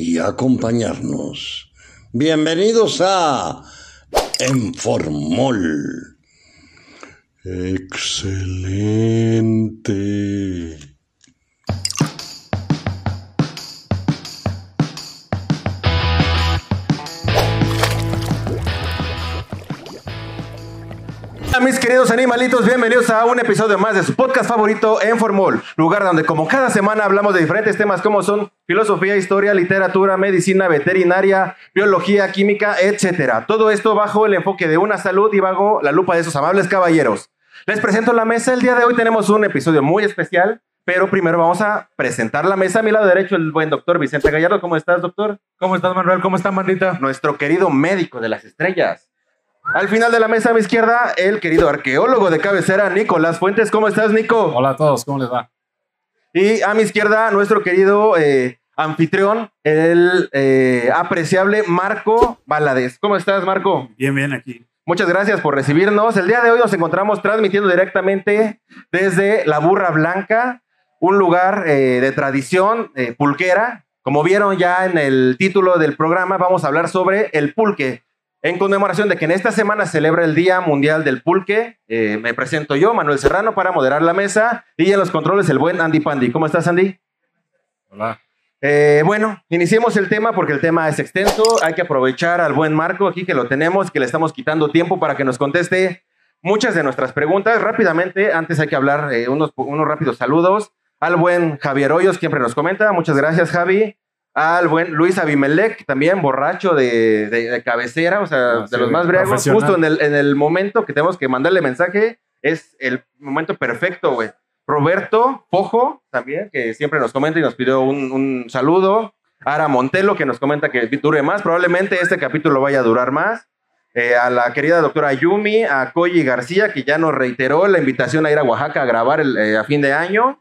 y acompañarnos. Bienvenidos a Enformol. Excelente. Hola mis queridos animalitos, bienvenidos a un episodio más de su podcast favorito en Formol, lugar donde como cada semana hablamos de diferentes temas como son filosofía, historia, literatura, medicina, veterinaria, biología, química, etcétera. Todo esto bajo el enfoque de una salud y bajo la lupa de esos amables caballeros. Les presento la mesa, el día de hoy tenemos un episodio muy especial, pero primero vamos a presentar la mesa. A mi lado derecho el buen doctor Vicente Gallardo. ¿Cómo estás, doctor? ¿Cómo estás, Manuel? ¿Cómo está, mandita? Nuestro querido médico de las estrellas. Al final de la mesa a mi izquierda, el querido arqueólogo de cabecera, Nicolás Fuentes. ¿Cómo estás, Nico? Hola a todos, ¿cómo les va? Y a mi izquierda, nuestro querido eh, anfitrión, el eh, apreciable Marco Valadez. ¿Cómo estás, Marco? Bien, bien, aquí. Muchas gracias por recibirnos. El día de hoy nos encontramos transmitiendo directamente desde La Burra Blanca, un lugar eh, de tradición pulquera. Como vieron ya en el título del programa, vamos a hablar sobre el pulque en conmemoración de que en esta semana celebra el Día Mundial del Pulque, eh, me presento yo, Manuel Serrano, para moderar la mesa y en los controles el buen Andy Pandi. ¿Cómo estás, Andy? Hola. Eh, bueno, iniciemos el tema porque el tema es extenso. Hay que aprovechar al buen Marco aquí que lo tenemos, que le estamos quitando tiempo para que nos conteste muchas de nuestras preguntas. Rápidamente, antes hay que hablar eh, unos, unos rápidos saludos al buen Javier Hoyos, siempre nos comenta. Muchas gracias, Javi al buen Luis Abimelec, también borracho de, cabecera, o sea, ah, de los más briagos. Justo en el, en el momento que tenemos que mandarle mensaje, es el momento perfecto, güey. Roberto Pojo, también, que siempre nos comenta y nos pidió un, saludo. Ara Montelo, que nos comenta que dure más. Probablemente este capítulo vaya a durar más. Eh, a la querida doctora Yumi, a Koji García, que ya nos reiteró la invitación a ir a Oaxaca a grabar eh, a fin de año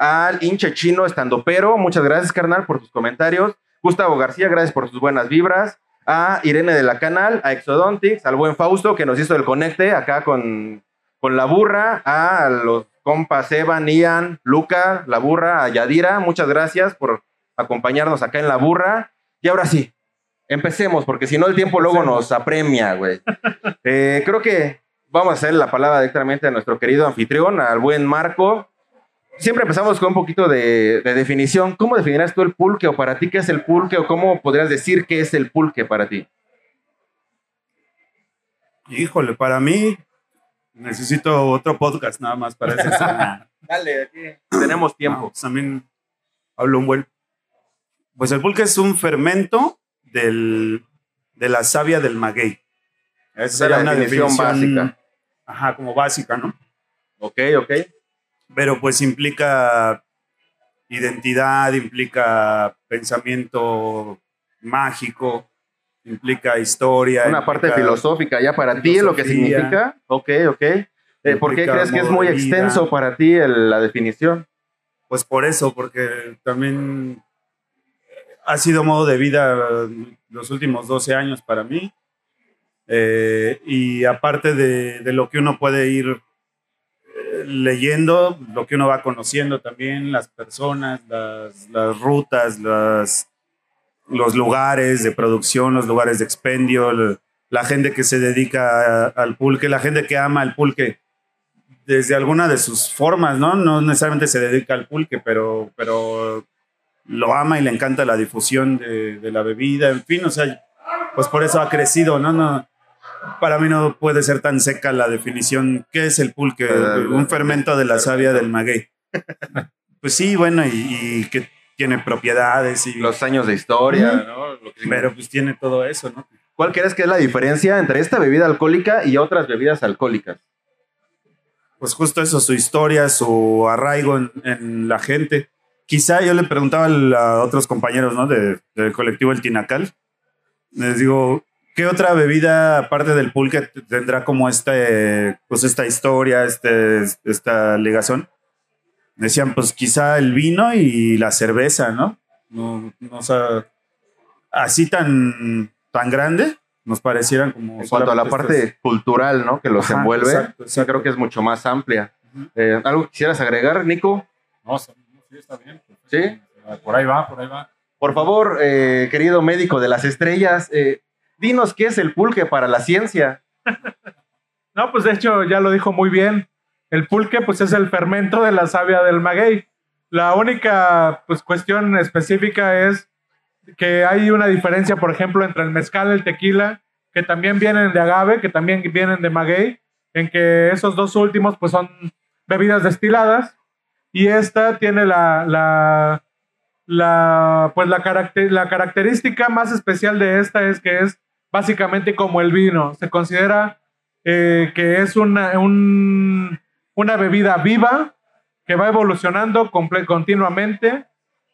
al hinche chino estando pero. Muchas gracias, carnal, por tus comentarios. Gustavo García, gracias por tus buenas vibras. A Irene de la Canal, a Exodontics, al buen Fausto que nos hizo el conecte acá con, con la burra, a los compas Evan, Ian, Luca, la burra, a Yadira. Muchas gracias por acompañarnos acá en la burra. Y ahora sí, empecemos, porque si no el tiempo luego nos apremia, güey. Eh, creo que vamos a hacer la palabra directamente a nuestro querido anfitrión, al buen Marco siempre empezamos con un poquito de, definición. ¿Cómo definirás tú el pulque o para ti qué es el pulque o cómo podrías decir qué es el pulque para ti? Híjole, para mí necesito otro podcast nada más para eso. Dale, aquí tenemos tiempo. Pues también hablo un buen. Pues el pulque es un fermento del, de la savia del maguey. Esa es una definición básica. Ajá, como básica, ¿no? Ok, ok pero pues implica identidad, implica pensamiento mágico, implica historia. Una parte filosófica ya para ti, lo que significa. Ok, ok. Eh, ¿Por qué crees que es muy extenso para ti la definición? Pues por eso, porque también ha sido modo de vida los últimos 12 años para mí. Eh, y aparte de, de, lo que uno puede ir leyendo lo que uno va conociendo también, las personas, las, las rutas, las, los lugares de producción, los lugares de expendio, la gente que se dedica al pulque, la gente que ama el pulque desde alguna de sus formas, ¿no? No necesariamente se dedica al pulque, pero, pero lo ama y le encanta la difusión de, la bebida, en fin, o sea, pues por eso ha crecido, ¿no? no para mí no puede ser tan seca la definición. ¿Qué es el pulque? Un fermento de la savia del maguey. Pues sí, bueno, y, que tiene propiedades y... Los años de historia, ¿no? Pero pues tiene todo eso, ¿no? ¿Cuál crees que es la diferencia entre esta bebida alcohólica y otras bebidas alcohólicas? Pues justo eso, su historia, su arraigo en, la gente. quizá yo le preguntaba a otros compañeros ¿no? de, del colectivo El Tinacal, les digo, ¿qué otra bebida aparte del pulque tendrá como este, pues esta historia, este, esta ligación? Decían, pues quizá el vino y la cerveza, ¿no? No, no o sea, así tan, tan grande, nos parecieran como... En cuanto a la parte cultural, ¿no? Que los envuelve, sí, creo que es mucho más amplia. Eh, ¿Algo quisieras agregar, Nico? No, sí, está bien. ¿Sí? Por ahí va, por ahí va. Por favor, eh, querido médico de las estrellas, eh, dinos qué es el pulque para la ciencia. no, pues de hecho ya lo dijo muy bien. El pulque pues es el fermento de la savia del maguey. La única pues, cuestión específica es que hay una diferencia, por ejemplo, entre el mezcal y el tequila, que también vienen de agave, que también vienen de maguey, en que esos dos últimos pues son bebidas destiladas y esta tiene la, la, pues la característica más especial de esta es que es básicamente como el vino. Se considera eh, que es una, una bebida viva que va evolucionando continuamente,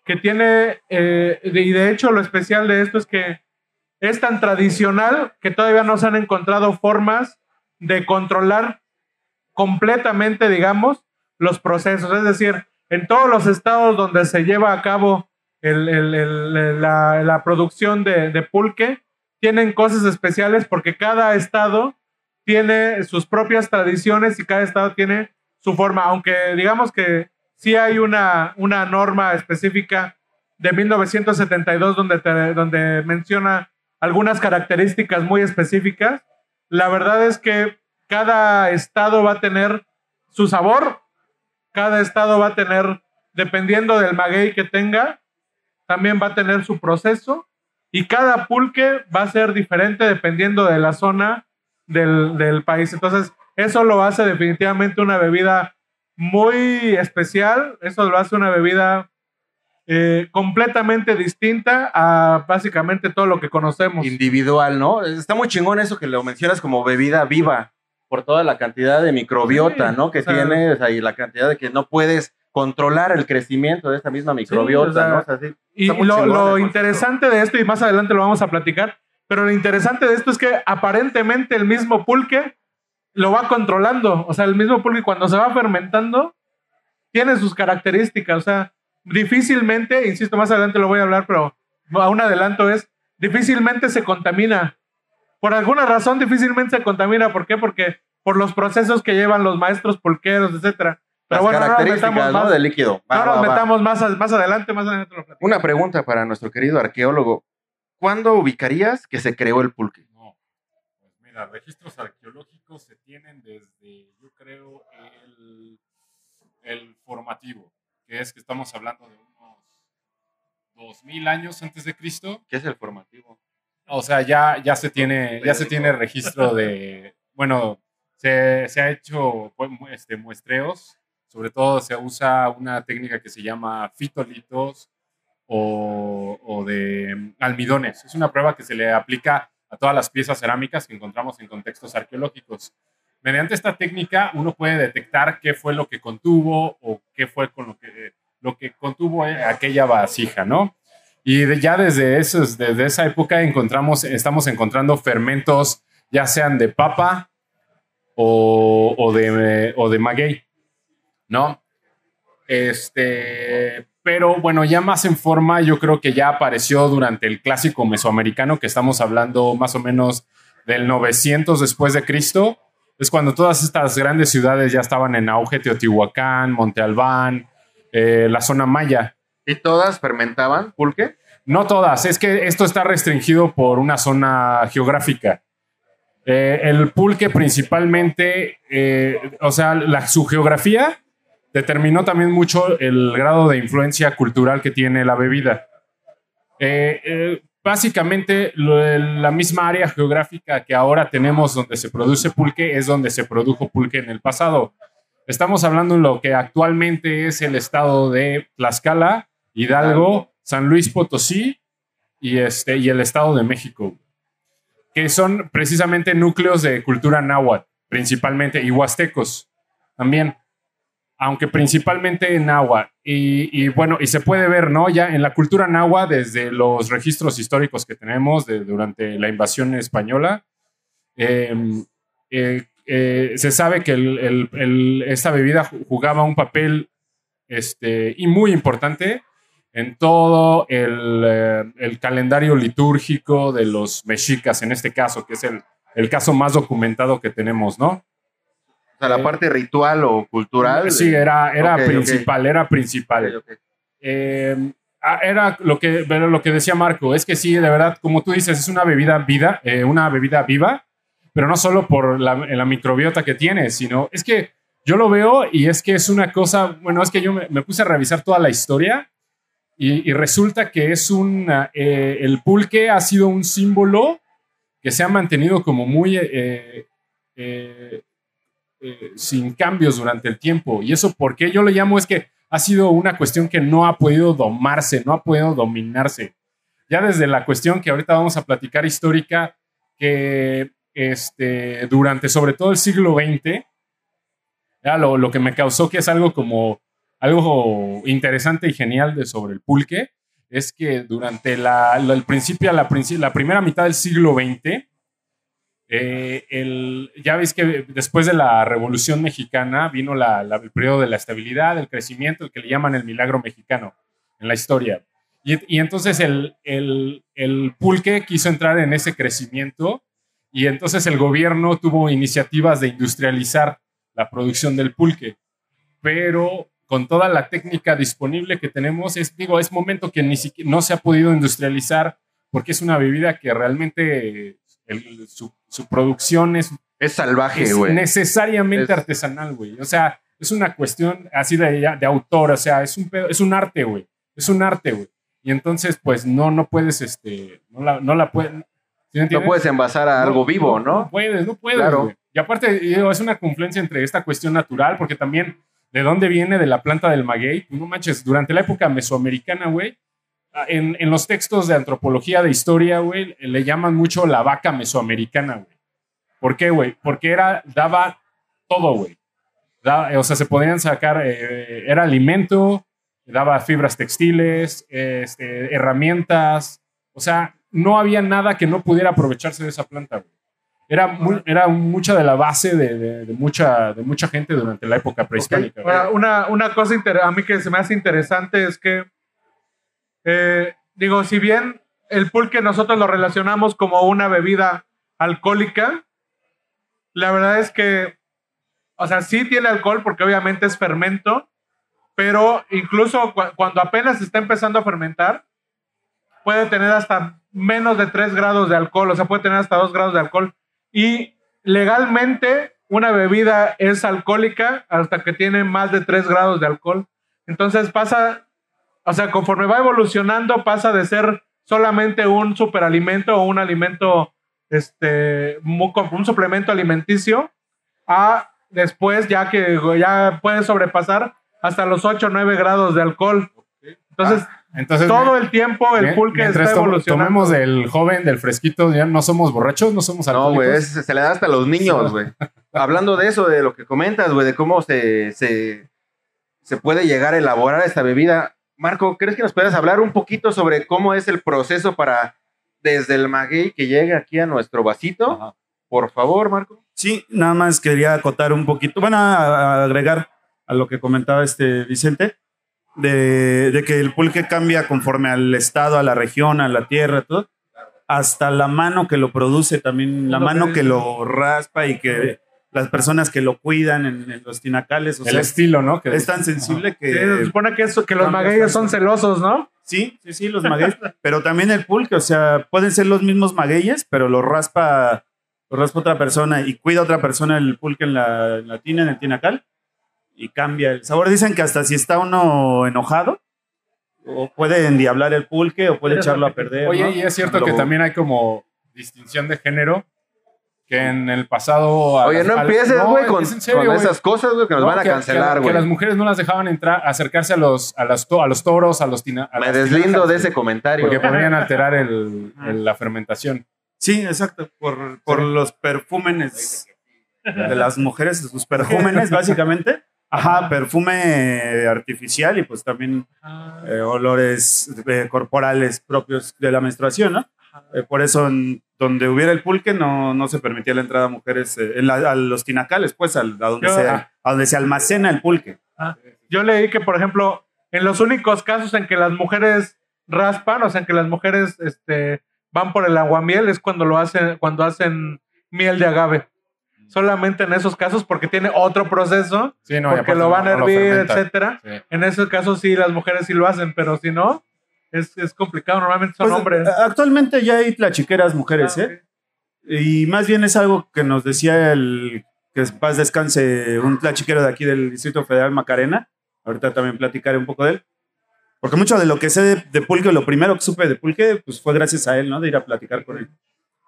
que tiene, eh, y de hecho lo especial de esto es que es tan tradicional que todavía no se han encontrado formas de controlar completamente, digamos, los procesos. Es decir, en todos los estados donde se lleva a cabo la, producción de, de, pulque, tienen cosas especiales porque cada estado tiene sus propias tradiciones y cada estado tiene su forma, aunque digamos que sí hay una, una norma específica de 1972 donde, donde menciona algunas características muy específicas, la verdad es que cada estado va a tener su sabor, cada estado va a tener, dependiendo del maguey que tenga, también va a tener su proceso y cada pulque va a ser diferente dependiendo de la zona del, del país. Entonces, eso lo hace definitivamente una bebida muy especial, eso lo hace una bebida eh, completamente distinta a básicamente todo lo que conocemos. Individual, ¿no? Está muy chingón eso que lo mencionas como bebida viva, por toda la cantidad de microbiota, ¿no? Que tiene, o y la cantidad de que no puedes controlar el crecimiento de esta misma microbiota, ¿no? y lo, interesante de esto, y más adelante lo vamos a platicar, pero lo interesante de esto es que aparentemente el mismo pulque lo va controlando. O sea, el mismo pulque cuando se va fermentando tiene sus características. O sea, difícilmente, insisto, más adelante lo voy a hablar, pero a un adelanto es, difícilmente se contamina. Por alguna razón difícilmente se contamina. ¿Por qué? Porque por los procesos que llevan los maestros pulqueros, etcétera. Pero bueno, características ¿no? del líquido. no nos metamos más, más adelante, más adelante. Una pregunta para nuestro querido arqueólogo. ¿Cuándo ubicarías que se creó el pulque? No, pues mira, registros arqueológicos se tienen desde, yo creo, el, el formativo que es que estamos hablando de unos 2000 años antes de Cristo. ¿Qué es el formativo? O sea, ya, ya, se, tiene, ya se tiene registro de, bueno, se, se ha hecho pues, este, muestreos, sobre todo se usa una técnica que se llama fitolitos o, de almidones. Es una prueba que se le aplica a todas las piezas cerámicas que encontramos en contextos arqueológicos. Mediante esta técnica uno puede detectar qué fue lo que contuvo o qué fue con lo que, lo que contuvo aquella vasija, ¿no? Y ya desde, esos, desde esa época encontramos, estamos encontrando fermentos, ya sean de papa o, de, o de maguey, ¿no? Este, pero bueno, ya más en forma, yo creo que ya apareció durante el clásico mesoamericano, que estamos hablando más o menos del 900 después de Cristo, es cuando todas estas grandes ciudades ya estaban en auge, Teotihuacán, Monte Albán, eh, la zona maya. ¿Y todas fermentaban pulque? No todas, es que esto está restringido por una zona geográfica. Eh, el pulque principalmente, eh, o sea, la, su geografía determinó también mucho el grado de influencia cultural que tiene la bebida básicamente la misma área geográfica que ahora tenemos donde se produce pulque es donde se produjo pulque en el pasado. Estamos hablando de lo que actualmente es el estado de Tlaxcala, Hidalgo, San Luis Potosí y, este, y el estado de México, que son precisamente núcleos de cultura náhuatl, principalmente, y huastecos también. Aunque principalmente en agua. Y, bueno, y se puede ver, ¿no? Ya en la cultura nahua, desde los registros históricos que tenemos de, durante la invasión española, eh, eh, eh, se sabe que esta bebida jugaba un papel este, y muy importante en todo el, eh, el, calendario litúrgico de los mexicas, en este caso, que es el caso más documentado que tenemos, ¿no? O sea, la parte ritual o cultural. Sí, era, era okay, principal, okay. era principal. Okay, eh, era lo que, lo que decía Marco, es que sí, de verdad, como tú dices, es una bebida vida, eh, una bebida viva, pero no solo por la, la, microbiota que tiene, sino es que yo lo veo y es que es una cosa, bueno, es que yo me, me puse a revisar toda la historia y, y resulta que es un, eh, el pulque ha sido un símbolo que se ha mantenido como muy eh, eh, sin cambios durante el tiempo. Y eso, ¿por qué yo lo llamo? Es que ha sido una cuestión que no ha podido domarse, no ha podido dominarse. Ya desde la cuestión que ahorita vamos a platicar histórica, que este, durante sobre todo el siglo XX, lo, lo, que me causó que es algo como algo interesante y genial de sobre el pulque, es que durante la el principio, la, la primera mitad del siglo XX, eh, el, ya veis que después de la Revolución Mexicana vino la, la, el periodo de la estabilidad, el crecimiento, el que le llaman el milagro mexicano en la historia. Y, y entonces el, el, el, pulque quiso entrar en ese crecimiento y entonces el gobierno tuvo iniciativas de industrializar la producción del pulque. Pero con toda la técnica disponible que tenemos, es, digo, es momento que ni siquiera, no se ha podido industrializar porque es una bebida que realmente el, su, su, producción es... Es salvaje, güey. necesariamente es... artesanal, güey. O sea, es una cuestión así de, de autor, o sea, es un, pedo, es un arte, güey. Es un arte, güey. Y entonces, pues, no, no puedes, este, no la, no la puedes... ¿sí no puedes envasar a no, algo vivo, ¿no? No puedes, no puedes, claro. Y aparte, digo, es una confluencia entre esta cuestión natural, porque también, ¿de dónde viene? De la planta del maguey. No manches, durante la época mesoamericana, güey, en, en, los textos de antropología, de historia, güey, le llaman mucho la vaca mesoamericana, güey. ¿Por qué, güey? Porque era, daba todo, güey. O sea, se podían sacar, eh, era alimento, daba fibras textiles, este, herramientas. O sea, no había nada que no pudiera aprovecharse de esa planta, güey. Era, muy, era mucha de la base de, de, de, mucha, de mucha gente durante la época prehispánica. Okay. Una, una cosa a mí que se me hace interesante es que eh, digo, si bien el pulque nosotros lo relacionamos como una bebida alcohólica, la verdad es que, o sea, sí tiene alcohol porque obviamente es fermento, pero incluso cu cuando apenas está empezando a fermentar, puede tener hasta menos de 3 grados de alcohol, o sea, puede tener hasta 2 grados de alcohol. Y legalmente una bebida es alcohólica hasta que tiene más de 3 grados de alcohol. Entonces pasa o sea, conforme va evolucionando, pasa de ser solamente un superalimento o un alimento, este, un suplemento alimenticio, a después ya que ya puede sobrepasar hasta los 8 o 9 grados de alcohol. Entonces, ah, entonces todo el tiempo el pulque está evolucionando. Tomemos del joven, del fresquito, ya no somos borrachos, no somos alcohólicos. No, güey, se le da hasta a los niños, güey. Hablando de eso, de lo que comentas, güey, de cómo se, se, se puede llegar a elaborar esta bebida, Marco, ¿crees que nos puedas hablar un poquito sobre cómo es el proceso para desde el maguey que llegue aquí a nuestro vasito? Ajá. Por favor, Marco. Sí, nada más quería acotar un poquito, bueno, a, a agregar a lo que comentaba este Vicente, de, de, que el pulque cambia conforme al estado, a la región, a la tierra, todo, hasta la mano que lo produce también, la mano que lo raspa y que las personas que lo cuidan en, en los tinacales. O el sea, estilo, ¿no? Que es tan sensible que. Sí, se supone que, eso, que los magueyes son celosos, ¿no? Sí, sí, sí, los magueyes. pero también el pulque, o sea, pueden ser los mismos magueyes, pero lo raspa, lo raspa otra persona y cuida otra persona el pulque en la, en la tina, en el tinacal, y cambia el sabor. Dicen que hasta si está uno enojado, o puede endiablar el pulque o puede echarlo a perder. Oye, ¿no? y es cierto que también hay como distinción de género que en el pasado. Oye, no empieces, güey, no, con, serio, con esas cosas, güey, que nos no, van a cancelar, güey. Que, que, las mujeres no las dejaban entrar, acercarse a los, a las to, a los toros, a los tina, a Me deslindo tinajas, de ese comentario. Porque podrían alterar el, el, la fermentación. Sí, exacto, por, por sí. los perfúmenes de las mujeres, sus perfúmenes, básicamente. Ajá, perfume artificial y pues también Ah, eh, olores eh, corporales propios de la menstruación, ¿no? Eh, por eso, en donde hubiera el pulque, no, no se permitía la entrada a mujeres eh, en la- a los tinacales, pues, al- a, donde Yo- se, a donde se almacena el pulque. Yo leí que, por ejemplo, en los únicos casos en que las mujeres raspan, o sea, en que las mujeres este, van por el aguamiel, es cuando lo hacen, cuando hacen miel de agave. Solamente en esos casos, porque tiene otro proceso, Sí, no, porque lo van a no- no lo hervir, fermenta. etcétera. Sí. En esos casos sí, las mujeres sí lo hacen, pero si no, es, es complicado. Normalmente son Pues, hombres. Actualmente ya hay tlachiqueras mujeres, Ah, ¿eh? Y más bien es algo que nos decía el que paz descanse un tlachiquero de aquí del Distrito Federal Macarena. Ahorita también platicaré un poco de él. Porque mucho de lo que sé de, de pulque, lo primero que supe de pulque, pues fue gracias a él, ¿no? De ir a platicar con él.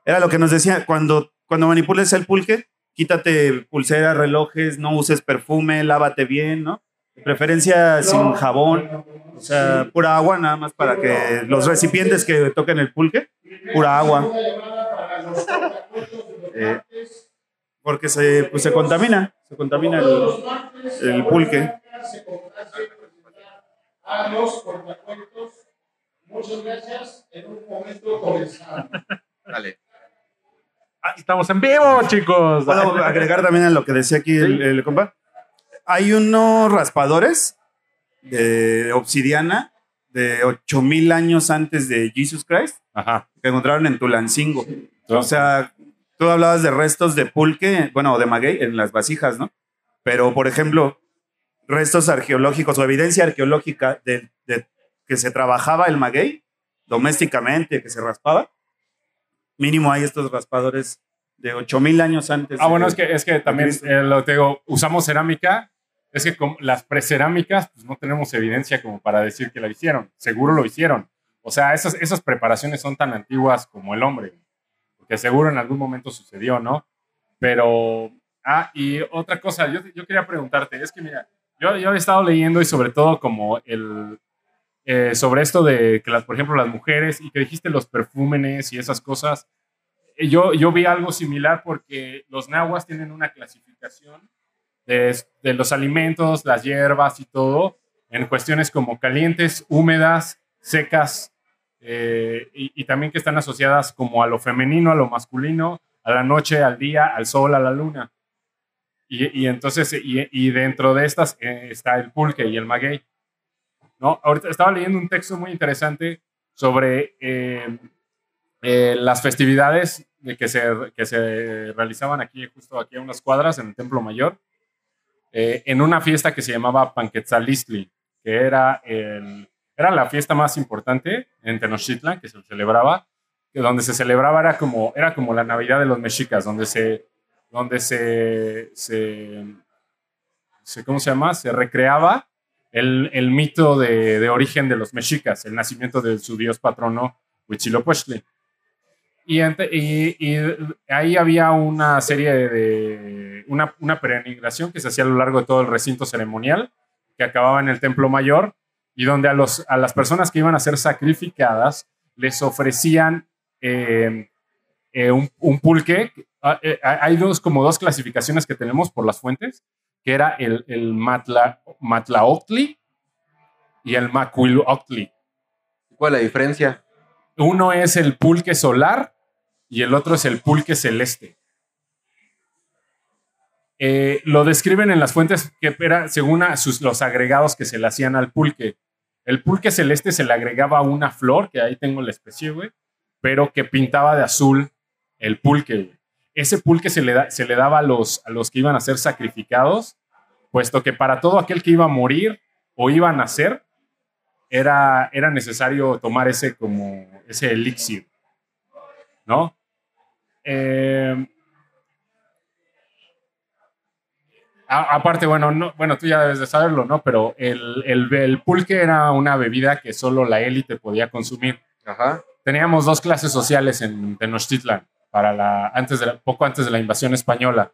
Era lo que nos decía, cuando, cuando manipules el pulque, quítate pulseras, relojes, no uses perfume, lávate bien, ¿no? De preferencia sin jabón, o sea, pura agua nada más para que los recipientes que toquen el pulque, pura agua. Eh, porque se, pues, se contamina, se contamina el, el pulque. Dale. Ah, Estamos en vivo, chicos. Puedo agregar también a lo que decía aquí el, el compa. Hay unos raspadores de obsidiana de 8000 años antes de Jesus Christ Ajá. que encontraron en Tulancingo. O sea, tú hablabas de restos de pulque, bueno, o de maguey en las vasijas, ¿no? Pero, por ejemplo, restos arqueológicos o evidencia arqueológica de, de que se trabajaba el maguey domésticamente, que se raspaba, mínimo hay estos raspadores de 8000 años antes. Ah, bueno, es que, es que también eh, lo te digo, usamos cerámica. Es que con las precerámicas, pues no tenemos evidencia como para decir que la hicieron. Seguro lo hicieron. O sea, esas, esas preparaciones son tan antiguas como el hombre. Porque seguro en algún momento sucedió, ¿no? Pero, ah, y otra cosa, yo, yo quería preguntarte, es que mira, yo, yo he estado leyendo y sobre todo como el, eh, sobre esto de que, las, por ejemplo, las mujeres y que dijiste los perfúmenes y esas cosas, eh, yo, yo vi algo similar porque los nahuas tienen una clasificación de, de los alimentos, las hierbas y todo, en cuestiones como calientes, húmedas, secas, eh, y, y también que están asociadas como a lo femenino, a lo masculino, a la noche, al día, al sol, a la luna. Y, y entonces, y, y dentro de estas eh, está el pulque y el maguey. ¿no? Ahorita estaba leyendo un texto muy interesante sobre eh, eh, las festividades de que, se, que se realizaban aquí, justo aquí a unas cuadras, en el Templo Mayor, eh, en una fiesta que se llamaba Panquetzalistli, que era, el, era la fiesta más importante en Tenochtitlan, que se celebraba, que donde se celebraba era como, era como la Navidad de los mexicas, donde se, donde se, se, se ¿cómo se llama? Se recreaba el, el mito de, de, origen de los mexicas, el nacimiento de su dios patrono Huitzilopochtli. Y, y, y, ahí había una serie de, una, una peregrinación que se hacía a lo largo de todo el recinto ceremonial, que acababa en el templo mayor, y donde a, los, a las personas que iban a ser sacrificadas les ofrecían eh, eh, un, un, pulque. Eh, hay dos, como dos clasificaciones que tenemos por las fuentes, que era el, el matla, matlaoctli y el macuiloctli. ¿Cuál es la diferencia? Uno es el pulque solar y el otro es el pulque celeste. Eh, lo describen en las fuentes que era según a los agregados que se le hacían al pulque. El pulque celeste se le agregaba una flor, que ahí tengo la especie, güey, pero que pintaba de azul el pulque. Ese pulque se le, daba a los, a los que iban a ser sacrificados, puesto que para todo aquel que iba a morir o iba a nacer, era, era necesario tomar ese como ese elixir, ¿no? Eh, a, aparte, bueno, no, bueno, tú ya debes de saberlo, ¿no? Pero el, el, el pulque era una bebida que solo la élite podía consumir. Ajá. Teníamos dos clases sociales en Tenochtitlan, para la, antes de la, poco antes de la invasión española.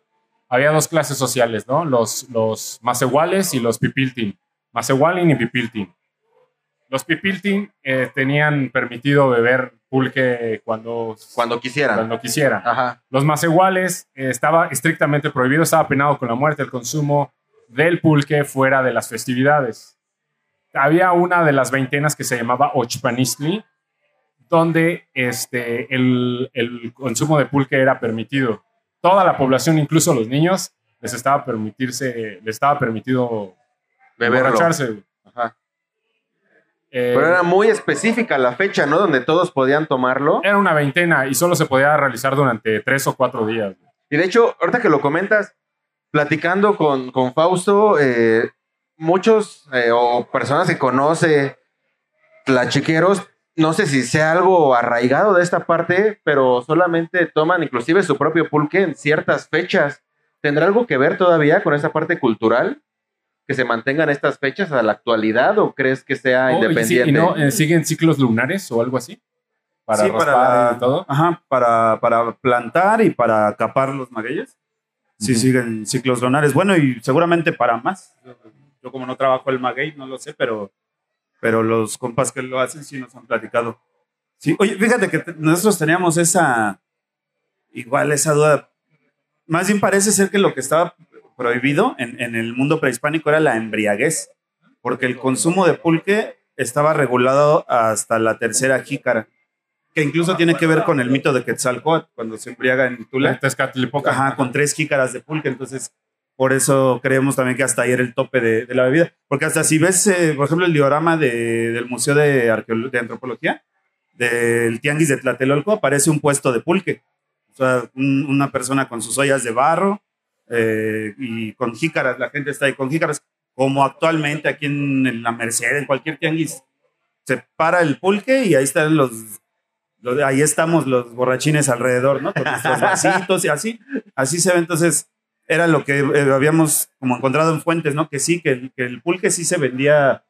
Había dos clases sociales, ¿no? Los, los macehuales y los pipiltin. Macehualin y pipiltin. Los pipiltin eh, tenían permitido beber pulque cuando, cuando quisieran. Cuando quisieran. Ajá. Los macehuales eh, estaba estrictamente prohibido, estaba penado con la muerte el consumo del pulque fuera de las festividades. Había una de las veintenas que se llamaba Ochpanistli, donde este, el, el consumo de pulque era permitido. Toda la población, incluso los niños, les estaba permitirse, les estaba permitido Beberlo. Ajá. Eh, Pero era muy específica la fecha, ¿no? Donde todos podían tomarlo. era una veintena y solo se podía realizar durante tres o cuatro días. Y de hecho, ahorita que lo comentas, platicando con, con Fausto, eh, muchos eh, o personas que conoce tlachiqueros, no sé si sea algo arraigado de esta parte, pero solamente toman inclusive su propio pulque en ciertas fechas. ¿Tendrá algo que ver todavía con esa parte cultural? ¿Que se mantengan estas fechas a la actualidad o crees que sea Oh, y sí, independiente? ¿Y no eh, siguen ciclos lunares o algo así? Para sí, para, y todo. Ajá, para, para plantar y para capar los magueyes. Sí, Ujú. siguen ciclos lunares. Bueno, y seguramente para más. Yo, yo como no trabajo el maguey, no lo sé, pero, pero los compas que lo hacen sí nos han platicado. Sí, oye, fíjate que te- nosotros teníamos esa, igual esa duda. Más bien parece ser que lo que estaba prohibido en, en el mundo prehispánico era la embriaguez, porque el consumo de pulque estaba regulado hasta la tercera jícara, que incluso tiene que ver con el mito de Quetzalcóatl, cuando se embriaga en Tula, ajá, con tres jícaras de pulque, entonces por eso creemos también que hasta ahí era el tope de, de la bebida, porque hasta si ves, eh, por ejemplo, el diorama de- del Museo de, Arqueolo- de Antropología, del Tianguis de Tlatelolco, aparece un puesto de pulque, o sea, un- una persona con sus ollas de barro eh, y con jícaras, la gente está ahí con jícaras, como actualmente aquí en, en la Merced, en cualquier tianguis, se para el pulque y ahí están los, los- ahí estamos los borrachines alrededor, ¿no? Con nuestros vasitos y así, así se ve. Entonces, era lo que eh, habíamos como encontrado en fuentes, ¿no? Que sí, que, el- que el pulque sí se vendía,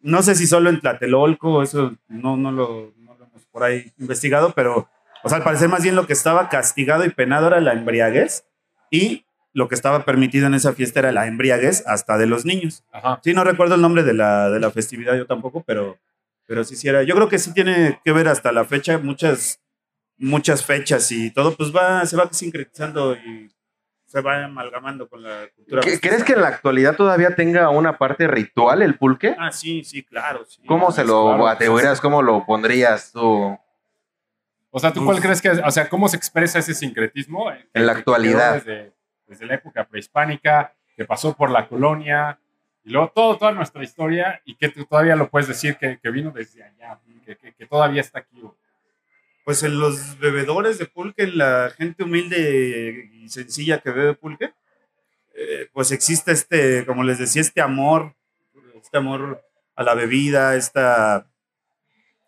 no sé si solo en Tlatelolco, eso no, no, lo, no lo hemos por ahí investigado, pero, o sea, al parecer más bien lo que estaba castigado y penado era la embriaguez y lo que estaba permitido en esa fiesta era la embriaguez hasta de los niños. Ajá. Sí, no recuerdo el nombre de la, de la festividad, yo tampoco, pero, pero sí, sí era. Yo creo que sí tiene que ver hasta la fecha, muchas, muchas fechas y todo, pues va, se va sincretizando y se va amalgamando con la cultura. ¿Qué- mestiza. ¿Crees que en la actualidad todavía tenga una parte ritual el pulque? Ah, sí, sí, claro. sí. ¿Cómo se lo Claro, atribuirías? ¿Cómo lo pondrías tú? O sea, ¿tú Uf. cuál crees que? O sea, ¿cómo se expresa ese sincretismo? En la actualidad. Desde, desde la época prehispánica, que pasó por la colonia, y luego todo, toda nuestra historia, y que tú todavía lo puedes decir que, que vino desde allá, que, que- que todavía está aquí. Pues en los bebedores de pulque, la gente humilde y sencilla que bebe pulque, eh, pues existe este, como les decía, este amor, este amor a la bebida, esta,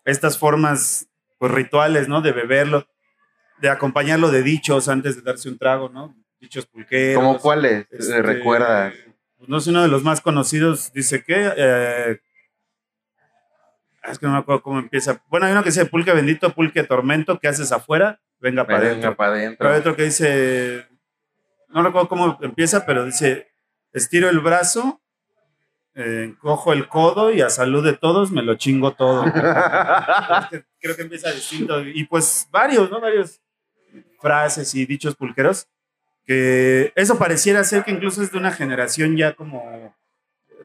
estas formas pues, rituales, ¿no? De beberlo, de acompañarlo de dichos antes de darse un trago, ¿no? Dichos pulqueros. ¿Cómo cuáles Este, eh, recuerdas? pues, no sé, uno de los más conocidos dice que. eh, es que no me acuerdo cómo empieza. Bueno, hay uno que dice pulque bendito, pulque tormento, ¿qué haces afuera? Venga para Venga adentro. para Pero hay otro que dice. No recuerdo cómo empieza, pero dice: estiro el brazo, eh, encojo el codo y a salud de todos me lo chingo todo. Creo que empieza distinto. Y pues varios, ¿no? Varios frases y dichos pulqueros. Que eso pareciera ser que incluso es de una generación ya como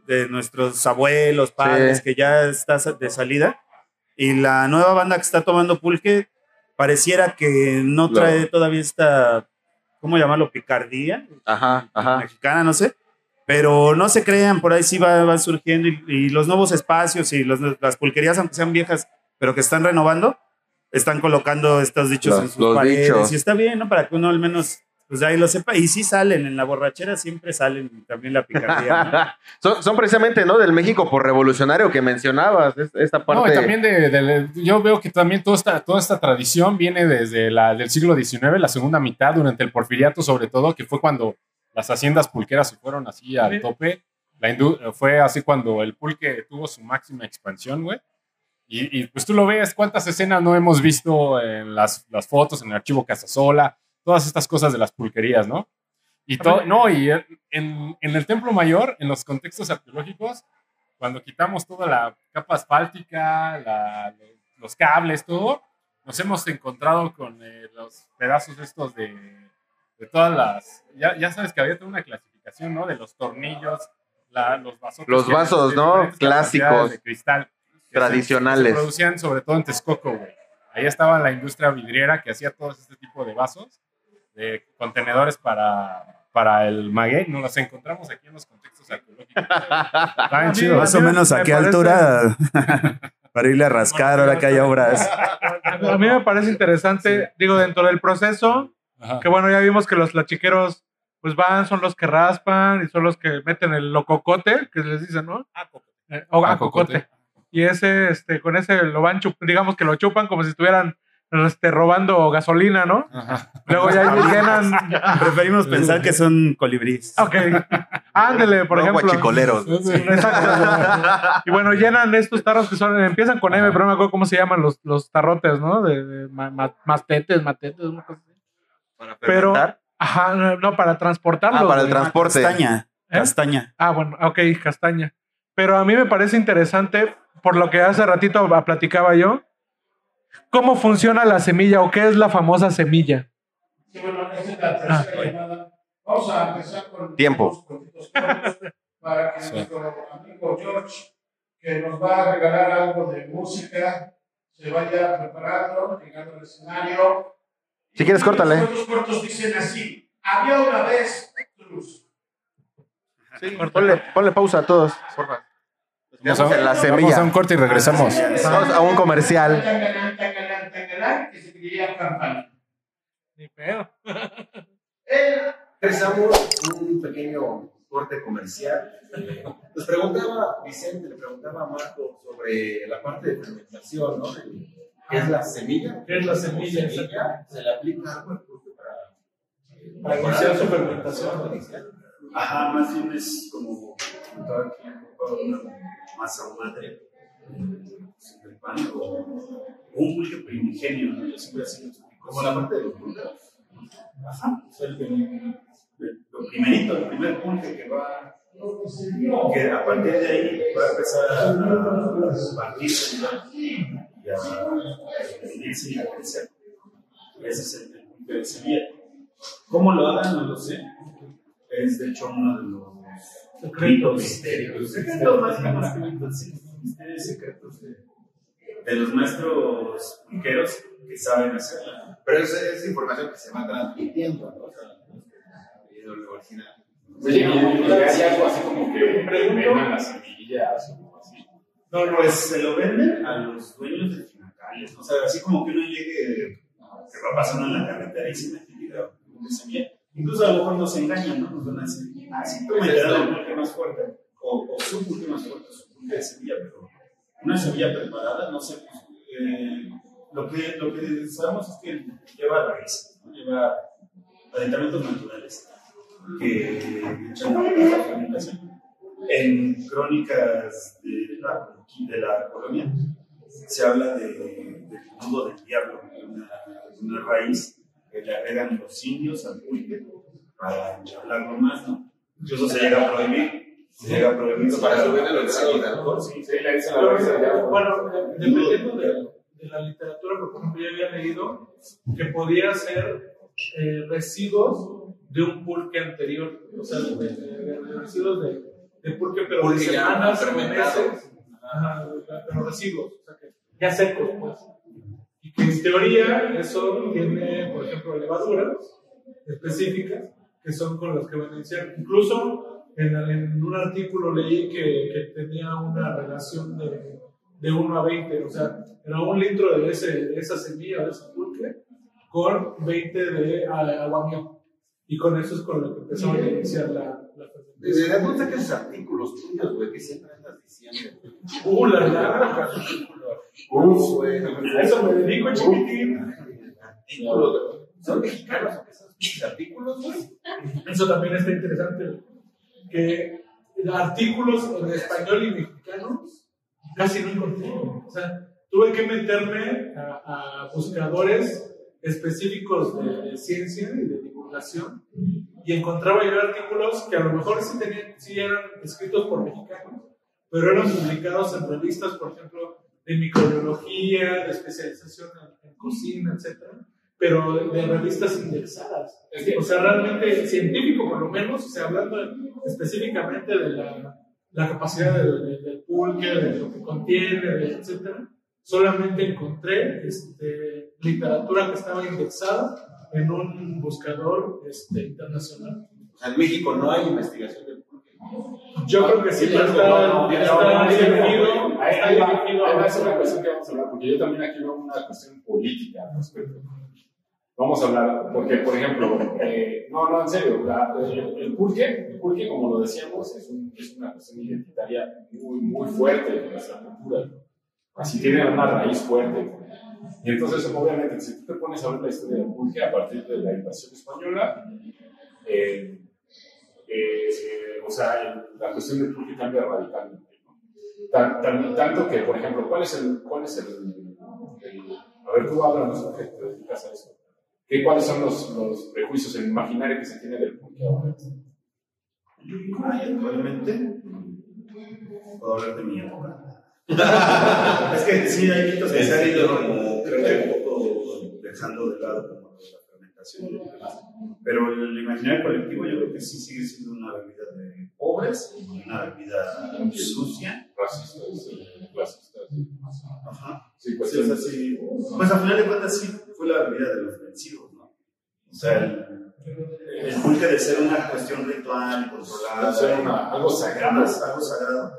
de nuestros abuelos, padres, Sí. que ya está de salida. Y la nueva banda que está tomando pulque pareciera que no trae todavía esta, ¿cómo llamarlo? Picardía Ajá, ajá. mexicana, no sé. Pero no se crean, por ahí sí va- van surgiendo y, y los nuevos espacios y los- las pulquerías, aunque sean viejas, pero que están renovando, están colocando estos dichos Los- en sus paredes. dichos. Y está bien, ¿no? Para que uno al menos, pues ahí lo sepa. Y sí salen, en la borrachera siempre salen también la picardía, ¿no? son, son precisamente, ¿no? Del México por revolucionario que mencionabas, es- esta parte. No, y también de, de- yo veo que también toda esta, toda esta tradición viene desde la, del siglo XIX, la segunda mitad, durante el porfiriato sobre todo, que fue cuando las haciendas pulqueras se fueron así al tope. La fue así cuando el pulque tuvo su máxima expansión, güey. Y, y, pues tú lo ves, cuántas escenas no hemos visto en las, las fotos, en el archivo Casasola, todas estas cosas de las pulquerías, ¿no? Y todo, no, y en, en el Templo Mayor, en los contextos arqueológicos, cuando quitamos toda la capa asfáltica, la- los cables, todo, nos hemos encontrado con eh, los pedazos estos de, de todas las... Ya, ya sabes que había toda una clasificación ¿no? De los tornillos, la- los vasos. Los vasos, ¿no? Clásicos. De cristal. que se- Tradicionales. Se, producían sobre todo en Texcoco, güey. Ahí estaba la industria vidriera que hacía todo este tipo de vasos, de contenedores para, para el maguey. No los encontramos aquí en los contextos arqueológicos. Chidos. Más o menos a me qué parece- altura para irle a rascar ahora que hay obras. A mí me parece interesante, digo, dentro del proceso, Ajá. que bueno, ya vimos que los lachiqueros pues van, son los que raspan y son los que meten el lococote, que les dicen, ¿no? Eh, o Ah, acocote. cocote. Y ese, este, con ese lo van, chup- digamos que lo chupan como si estuvieran este, robando gasolina, ¿no? Ajá. Luego ya llenan. Preferimos pensar que son colibríes. Ok. Ándele, por No, ejemplo. guachicoleros. Exacto. Y bueno, llenan estos tarros que son, empiezan con M, pero no me acuerdo cómo se llaman los, los tarrotes, ¿no? De, de ma- ma- mastetes, matetes, una cosa así. Para Pero, fermentar. ajá, no, para transportarlos. Ah, para el transporte. Castaña. ¿Eh? Castaña. Ah, bueno, ok, castaña. Pero a mí me parece interesante, por lo que hace ratito platicaba yo, cómo funciona la semilla o qué es la famosa semilla. Sí, bueno, esta es la tercera llamada. Vamos a empezar con Tiempo. cortos para que Sí. nuestro amigo George, que nos va a regalar algo de música, se vaya preparando, llegando al escenario. Si quieres, córtale. Los cortos cortos dicen así: Había una vez Cruz. Ponle, ponle pausa a todos, porfa. Vamos a, en la vamos semilla. a un corte y regresamos. Vamos a un comercial. Ni pedo. Regresamos un pequeño corte comercial. Nos preguntaba Vicente, le preguntaba a Marco sobre la parte de fermentación, ¿no? ¿Qué es la semilla? ¿Qué es la semilla? Se le aplica algo al fruto para, Para iniciar su fermentación. Ajá, más bien es como poco una masa madre del pan o un pulque primigenio, ¿no? Yo siempre así como la parte de los frutos. Ajá, es el, el- el- lo primerito, el primer pulque que va, que a partir de ahí va a empezar a partirse y a dividirse y a crecer. Ese es el, pulque de semilla. ¿Cómo lo hagan? No lo sé. Es de hecho uno de los ritos misterios. Secretos más que más sí, misterios secretos de, los maestros pulqueros que saben hacerla. Pero es, es información que se va transmitiendo, ¿no? O sea, es lo original. Hay algo así como que vendan las semillas o así. No, no, pues se lo venden a los dueños de finacales. O sea, así como que uno llegue, que va pasando en la carretera y se mete "¿Dónde semilla?". Incluso a lo mejor nos engañan, ¿no? Nos van a decir, sí, tú me das el pulque más fuerte. O, o su pulque más fuerte, su pulque de semilla, pero una semilla preparada, no sé, pues, eh, lo, que, lo que sabemos es que lleva raíces, ¿no? lleva aditamentos naturales que echan a la fermentación. En crónicas de la, de la colonia se habla de, del nudo del diablo, una, una raíz que le agregan los indios al pulque para hablarlo más, ¿no? Incluso se llega a prohibir, se llega a prohibir Para subir el alcohol. Sí, Sí. Bueno, dependiendo de, de la literatura, por ejemplo, yo había leído que podía ser eh, residuos de un pulque anterior, o sea, de, de- de residuos de, de pulque, pero de semanas meses, ajá, pero residuos, o sea, que ya secos, pues. Y que en teoría eso tiene, por ejemplo, levaduras específicas que son con las que van a iniciar. Incluso en, en un artículo leí que, que tenía una relación de, de 1 a 20, o sea, era un litro de, ese, de esa semilla, de ese pulque, con 20 de a- agua miel. Y con eso es con lo que empezaron a iniciar la, la ¿Desde fermentación. dónde sacas esos artículos tuyos, güey, que siempre andas diciendo? ¡Uh, la, la! Uf, güey. Eso me dedico, chiquitín. Artículos, ¿Son mexicanos o qué son artículos, güey? Eso también está interesante, que artículos en español y mexicano casi no encontré. O sea, tuve que meterme a, buscadores específicos de, ciencia y de divulgación y encontraba yo artículos que a lo mejor sí, tenían, sí eran escritos por mexicanos, pero eran publicados en revistas, por ejemplo, de microbiología, de especialización en, en cocina, etc. pero de, revistas indexadas. O sea, realmente científico, por lo menos, o sea, hablando específicamente de la, la capacidad del, del- del pulque, de lo que contiene, etcétera, solamente encontré este, literatura que estaba indexada en un buscador este, internacional. O sea, en México no hay investigación del pulque. Yo creo que sí, Sí, está, está no, dirigido, Ahí, va, es una cuestión que vamos a hablar, porque yo también aquí veo una cuestión política al respecto. Vamos a hablar, porque, por ejemplo, eh, no, no, en serio, el, el pulque, el pulque, como lo decíamos, es, un- es una cuestión identitaria muy, muy fuerte en nuestra cultura. Así tiene una raíz fuerte. Y entonces, obviamente, si tú te pones a ver la historia del pulque a partir de la invasión española, eh, eh, o sea, la cuestión del pulque cambia radicalmente. ¿no? Tan- tan- tanto que, por ejemplo, ¿cuál es el, cuál es el, el- a ver, tú háblanos, porque te dedicas a eso. ¿Qué, ¿Cuáles son los, los prejuicios, el imaginario que se tiene del pulque ahora? Ay, actualmente puedo hablar de mi época. es que sí, hay mitos que se han ido como, creo que un poco dejando de lado como la fermentación y demás. Pero el imaginario colectivo yo creo que sí sigue siendo una bebida de pobres una bebida sucia. Y demás. Ajá. Sí, Pues, pues o sea, sí, pues a final de cuentas sí fue la bebida de los vencidos, ¿no? O sea, el, el pulque de ser una cuestión ritual controlada. Ser una- algo sagrado. Algo, sagrado.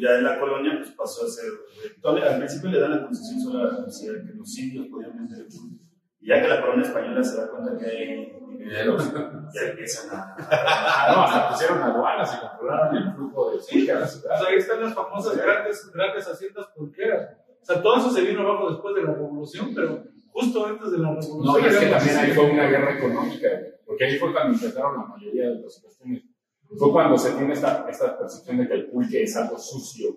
Ya en la colonia pues pasó a ser. Al principio le dan la concesión solo a la policía que los indios podían vender el pulque. Y ya que la corona española se da cuenta que hay dineros, ya empiezan a... Ah, no, hasta pusieron aduanas y controlaron el flujo de ciudad. Pues ahí están las famosas grandes, grandes haciendas pulqueras. O sea, todo eso se vino abajo después de la revolución, pero justo antes de la revolución. No, es que también ahí fue una guerra económica, porque ahí fue cuando empezaron la mayoría de las cuestiones. Fue cuando se tiene esta, esta percepción de que el pulque es algo sucio,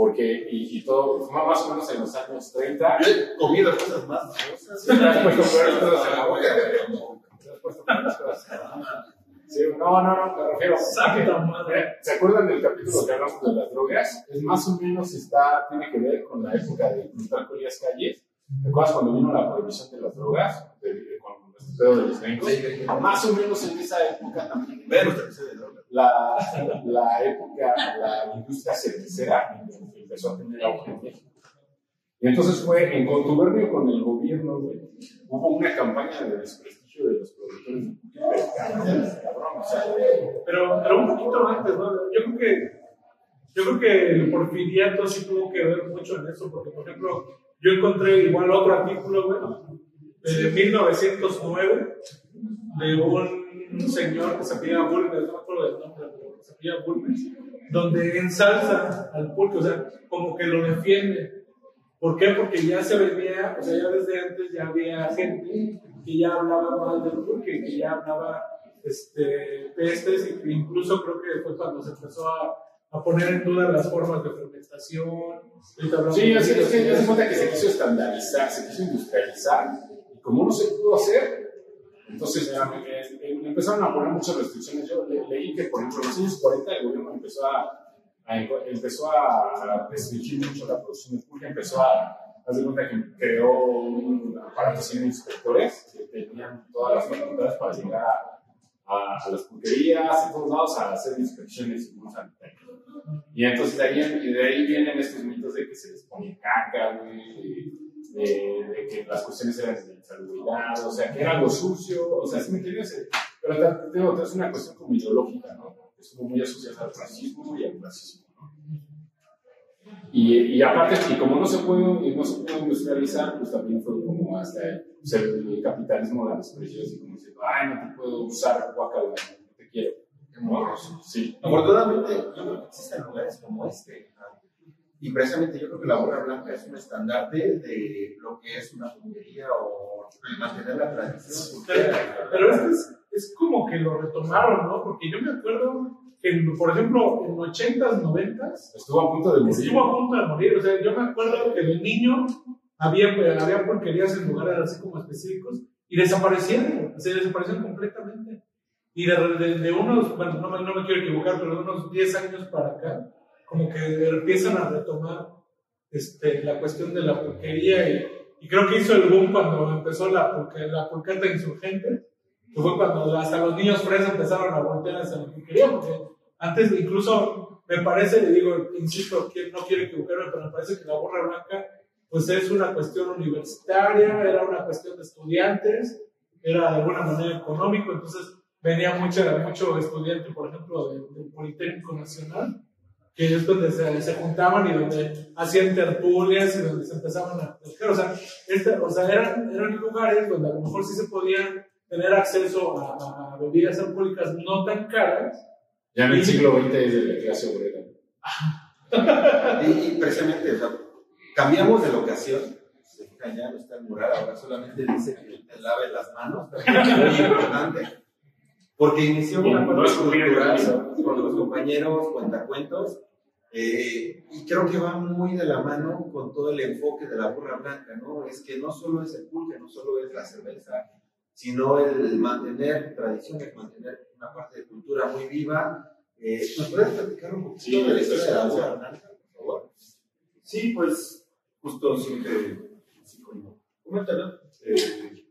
porque, y, y todo, fue más o menos en los años 30. Yo he comido cosas más cosas. Sí, te has puesto peores cosas en la boca, güey. Te has puesto peores cosas. Sí, no, no, no, me refiero. Eh, ¿Se acuerdan del capítulo que hablamos de las drogas? Es más o menos está, tiene que ver con la época de Plutarco Elías Calles. ¿Te acuerdas cuando vino la prohibición de las drogas? De- de- con pedo de los gringos. Más o menos en esa época también. Droga. La, la época, la industria cervecera empezó a tener auge en México. Y entonces fue en contubernio con el gobierno, güey. Hubo una campaña de desprestigio de los productores de pero cabrón, Pero, pero un poquito antes, ¿no? Yo creo que, yo creo que el porfiriato sí tuvo que ver mucho en eso, porque, por ejemplo, yo encontré igual otro artículo, güey, de 1909, de un señor que se apellida Bulnes, no me acuerdo del nombre, pero se apellida Bulnes, donde ensalza al pulque, o sea, como que lo defiende. ¿Por qué? Porque ya se venía, o sea, ya desde antes ya había gente que ya hablaba mal del pulque, que ya hablaba este, pestes, e incluso creo que fue cuando se empezó a, a poner en duda las formas de fermentación. Sí, es que eso. se cuenta que se quiso estandarizar, se quiso industrializar, y como no se pudo hacer, entonces ya, eh, empezaron a poner muchas restricciones. Yo le- leí que, por ejemplo, en los años 40 el gobierno empezó a, a- empezó a restringir mucho la producción de pulque, empezó a, de cuenta que creó un aparato de inspectores que tenían todas las facultades para llegar a, a, a las pulquerías, a todos lados, a hacer inspecciones y sanitarias. Y entonces de ahí, de ahí vienen estos mitos de que se les ponía caca, güey, de, de que las cuestiones eran de insalubridad, o sea, que era algo sucio, o sea, ¿sí me entiendes? Pero te- te digo, es una cuestión como ideológica, ¿no? Es como muy asociada al racismo y al clasismo, ¿no? Y, y aparte, y como no se puede, y no se industrializar, pues también fue como hasta el, pues, el capitalismo la despreció, así como diciendo, ay, no te puedo usar guacala, no te quiero. ¿No? Sí. Afortunadamente, yo creo que existen lugares como este. Y precisamente yo creo que la borra blanca es un estandarte de lo que es una pulquería o mantener la tradición. Pero, pero es, es, es como que lo retomaron, ¿no? Porque yo me acuerdo que, por ejemplo, en 80s, 90s, Estuvo a punto de morir. estuvo a punto de morir. O sea, yo me acuerdo que de niño había, había porquerías en lugares así como específicos y desaparecieron, o sea, desaparecieron completamente. Y de, de, de unos, bueno, no me, no me quiero equivocar, pero de unos 10 años para acá, como que empiezan a retomar este, la cuestión de la porquería y, y creo que hizo el boom cuando empezó la, pulque- la pulqueta insurgente, que fue cuando hasta los niños fresas empezaron a voltear hacia lo que querían, porque antes incluso me parece, le digo, insisto, no quiero equivocarme, pero me parece que la borra blanca pues es una cuestión universitaria, era una cuestión de estudiantes, era de alguna manera económico, entonces venía mucha, mucho estudiante, por ejemplo, del, del Politécnico Nacional, que es donde se, se juntaban y donde hacían tertulias y donde se empezaban a platicar. O sea, este- o sea eran, eran lugares donde a lo mejor sí se podía tener acceso a, a bebidas alcohólicas no tan caras. Ya en el siglo XX es de la clase obrera. Y, y precisamente, o sea, cambiamos de locación. Se fijan, ya no está el mural, ahora solamente dice que te lave las manos. Muy importante. Porque inició una parte es cubrir el cultural camino. con los compañeros, cuentacuentos. eh, y creo que va muy de la mano con todo el enfoque de la burra blanca, ¿no? Es que no solo es el pulque, no solo es la cerveza, sino el mantener tradiciones, mantener una parte de cultura muy viva. Eh, ¿Nos puedes platicar un poquito Sí, de la historia de la sí, burra sí. blanca, por favor? Sí, pues justo siempre, así como coméntalo, eh,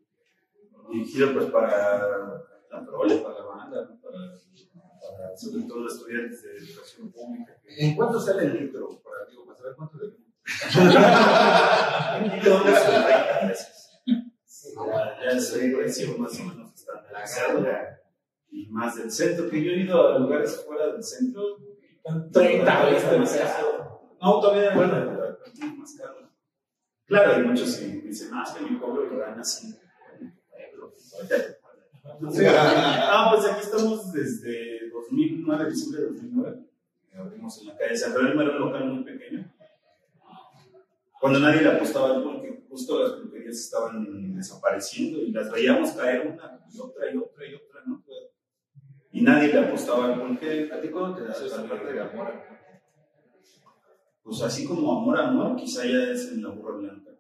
dirigido pues para la prole, para la banda, para, para sobre todo los estudiantes de educación pública. ¿En cuánto sale el litro? Para, digo, para saber cuánto de... ¿Y dónde son 30 pesos? Ya, es el precio más o menos estandarizado y más del centro, que yo he ido a lugares fuera del centro. 30 veces demasiado. No, todavía bueno, más caro. Claro, hay muchos que dicen, ah, es que mi pueblo lo gana Ah, pues aquí estamos desde 2009, diciembre de 2009. Abrimos en la calle San Jerónimo, era un local muy pequeño. Cuando nadie le apostaba al pulque, justo las pulquerías estaban desapareciendo y las veíamos caer una y otra y otra y otra, ¿no? Y nadie le apostaba al pulque. ¿A ti cuándo te nació esa parte de amor? Pues así como amor, amor, quizá ya es en la burra blanca.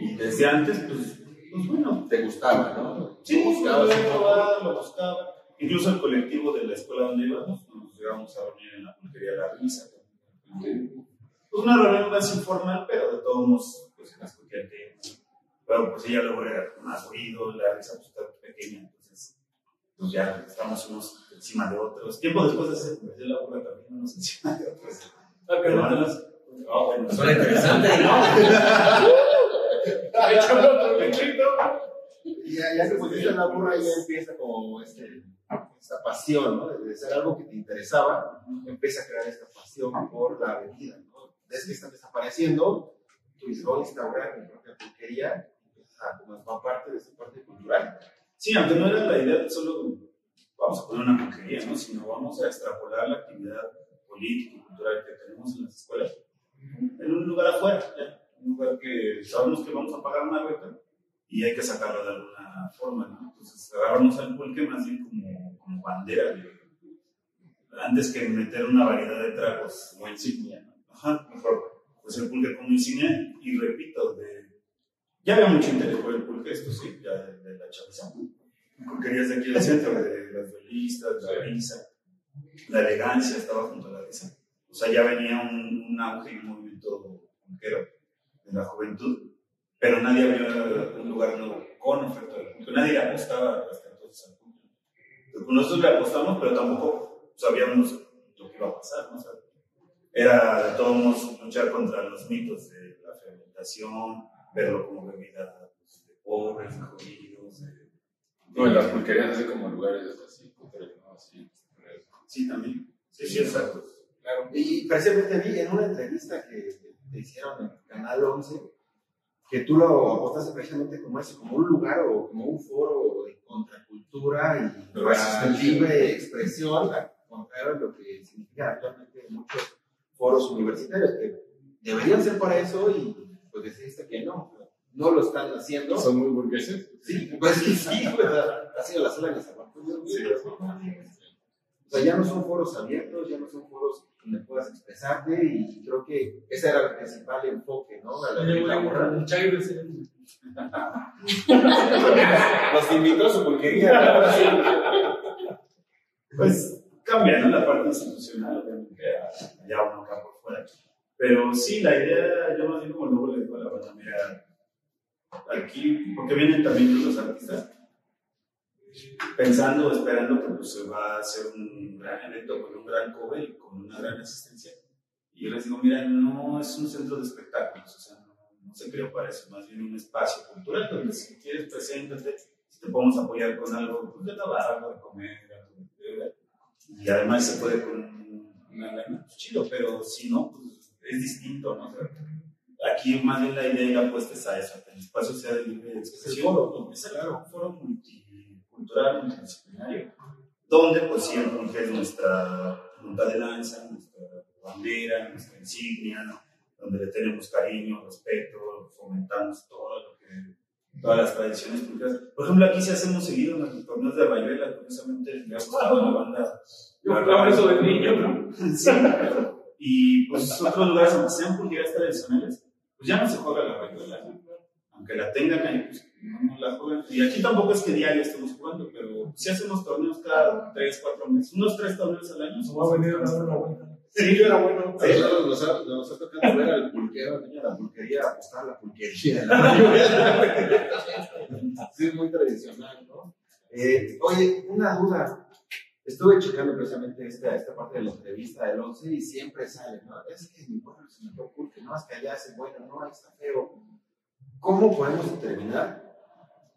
Y desde antes, pues, pues bueno, Te gustaba, ¿no? Sí, Lo buscaba, poco. lo buscaba. Incluso el colectivo de la escuela donde íbamos, nos íbamos a reunir en la pulquería La Risa. Pues una reunión más informal, pero de todos modos, pues más coquete. Pero pues ella luego era más ruido, la risa pues está pequeña, entonces pues ya estamos unos encima de otros. Tiempo después de ese comercial, la burra también unos encima de otros. Pero bueno, ah, bueno, Suena interesante, ¿no? Y ya, que pusiste la burra, ya empieza como este, esta pasión, ¿no? De ser algo que te interesaba, empieza a crear esta pasión por la bebida, ¿no? Desde que están desapareciendo, tú dices, voy a instaurar mi propia pulquería, y empiezas a parte de esa parte cultural. Sí, aunque no era la idea de solo vamos a poner una pulquería, ¿no? Sino vamos a extrapolar la actividad política y cultural que tenemos en las escuelas en un lugar afuera, ya. Un lugar que sabemos que vamos a pagar una renta y hay que sacarlo de alguna forma, ¿no? Entonces, agarrarnos al pulque más bien como, como bandera, de- antes que meter una variedad de tragos como insignia, ¿no? Ajá, mejor, pues el pulque como insignia y repito, de, ya había mucho interés por el pulque, esto sí, ya de, de la chaviza, ¿no? Pulquerías de aquí del centro, de las duelistas, la risa, la elegancia estaba junto a la risa. O sea, ya venía un, un auge y un movimiento pulquero de la juventud, pero nadie abrió un lugar nuevo con oferta de pulque. Nadie apostaba hasta entonces al. Entonces, nosotros le apostamos, pero tampoco sabíamos lo que iba a pasar, ¿no? O sea, era de todos modos luchar contra los mitos de la fermentación, verlo como bebida pues, de pobres, de jodidos, de- No, en las pulquerías hace como lugares así, puteros, ¿no? Así. Sí, también. Sí, sí, exacto. Claro. Y precisamente vi en una entrevista que te hicieron en Canal 11 que tú lo apostaste precisamente como eso, como un lugar o como un foro de contracultura y Resistencia. libre expresión, al contrario de lo que significa actualmente muchos foros universitarios que deberían ser para eso y pues decidiste que no, no lo están haciendo. Son muy burgueses. Sí, pues sí, sí, pues, ha sido la sala de mío, pero no, O sea, ya no son foros abiertos, ya no son foros donde puedas expresarte y creo que ese era el principal enfoque, ¿no? A la, Los invitó a su pulquería. Pues cambia, ¿no? La parte institucional, obviamente, ya uno acá por fuera. Pero sí, la idea, yo más bien como luego le digo a la banda, mira, aquí, porque vienen también los artistas, pensando, esperando que pues, se va a hacer un gran evento con un gran cover y con una gran asistencia. Y yo les digo, mira, no es un centro de espectáculos, o sea, no, no se creó para eso, más bien un espacio cultural donde si quieres preséntate, si te podemos apoyar con algo, pues de tabaco, algo de comer, algo de beber. Y además se puede con una lana, pues chido, pero si no, pues es distinto, ¿no? O sea, aquí más bien la idea y la apuesta es a eso, que el espacio sea de libre expresión. Es claro, un foro multicultural, multidisciplinario, donde pues siempre es nuestra punta de lanza, nuestra bandera, nuestra insignia, ¿no? donde le tenemos cariño, respeto, fomentamos todo lo que, todas las tradiciones culturales. Por ejemplo, aquí sí hacemos seguido en los torneos de Rayuela, curiosamente le ha gustado la banda. Yo jugaba eso de niño, ¿no? Sí, y pues otros lugares donde sean pulgueras tradicionales, pues ya no se juega la Rayuela, ¿no? Aunque la tengan ahí, pues no, no la juegan. Y aquí tampoco es que diario estemos jugando, pero sí hacemos torneos cada 3, 4 meses, unos 3 torneos al año. Va a venir a dar una vuelta. Sí, yo era bueno. Sí, nos, nos, ha, nos ha tocado ver al pulquero, al niño de la pulquería, apostar a la pulquería. sí, es muy tradicional, ¿no? Eh, oye, una duda. Estuve checando precisamente esta, esta parte de la entrevista del 11 y siempre sale, ¿no? Es que mi pueblo se me pulque, no, es que allá es bueno, no, ahí está feo. ¿Cómo podemos determinar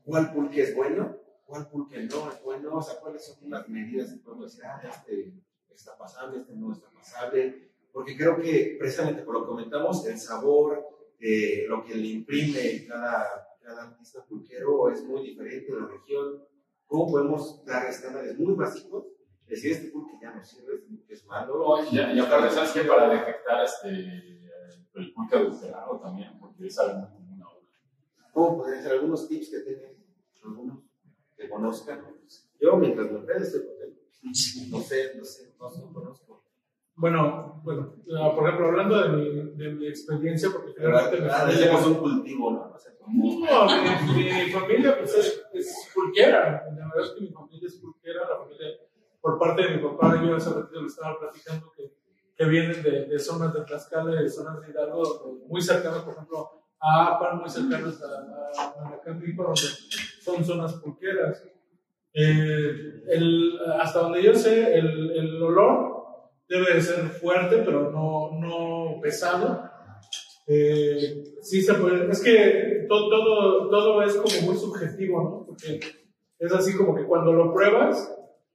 cuál pulque es bueno, cuál pulque no es bueno? O sea, cuáles son las medidas que podemos decir, ah, este está pasable, este no está pasable, porque creo que precisamente por lo que comentamos, el sabor, eh, lo que le imprime cada, cada artista pulquero es muy diferente de la región. ¿Cómo podemos dar estándares muy básicos? Decir, este pulque ya no sirve, este es malo. Y, y aparte, ¿sabes qué? Para detectar este, el pulque adulterado también, porque es algo. ¿Cómo podrían ser algunos tips que tienen algunos que conozcan? Yo, mientras me contento. No sé, no sé, no, no conozco. Bueno, bueno, uh, por ejemplo, hablando de mi, de mi experiencia, porque finalmente me Ah, decimos un cultivo, ¿no? Sé cómo. No, mi, mi familia pues es, es pulquera. La verdad es que mi familia es pulquera. La familia, por parte de mi papá, yo hace ratito le estaba platicando que, que vienen de, de zonas de Tlaxcala, de zonas de Hidalgo, muy cercanas, por ejemplo, a Apan, muy cercanas a, a, a Campico, donde son zonas pulqueras. Eh, el, hasta donde yo sé, el, el olor debe de ser fuerte, pero no, no pesado. Eh, sí se puede, es que todo, todo, todo es como muy subjetivo, ¿no? Porque es así como que cuando lo pruebas,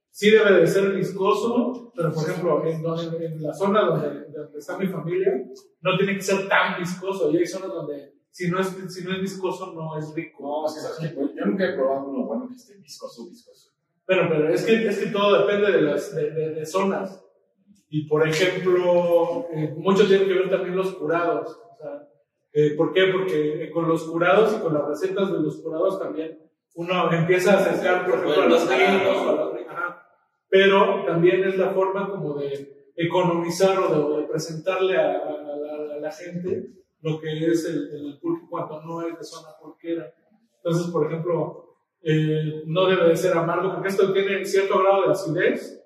sí debe de ser viscoso, pero por ejemplo, en, donde- en la zona donde, donde está mi familia, no tiene que ser tan viscoso. Y hay zonas donde si no es, si no es viscoso, no es rico. No, es que sabes que yo nunca he probado uno bueno que esté viscoso, viscoso. Pero, pero es, que, es que todo depende de, las, de, de- de zonas. Y por ejemplo, eh, mucho tiene que ver también los curados. O sea, eh, ¿Por qué? Porque eh, con los curados y con las recetas de los curados también uno empieza a acercar, por ejemplo, a los ajá. Pero también es la forma como de economizar o de, de presentarle a, a- a la, a la gente lo que es el, el pulque cuando no es de zona pulquera. Entonces, por ejemplo, eh, no debe de ser amargo, porque esto tiene cierto grado de acidez.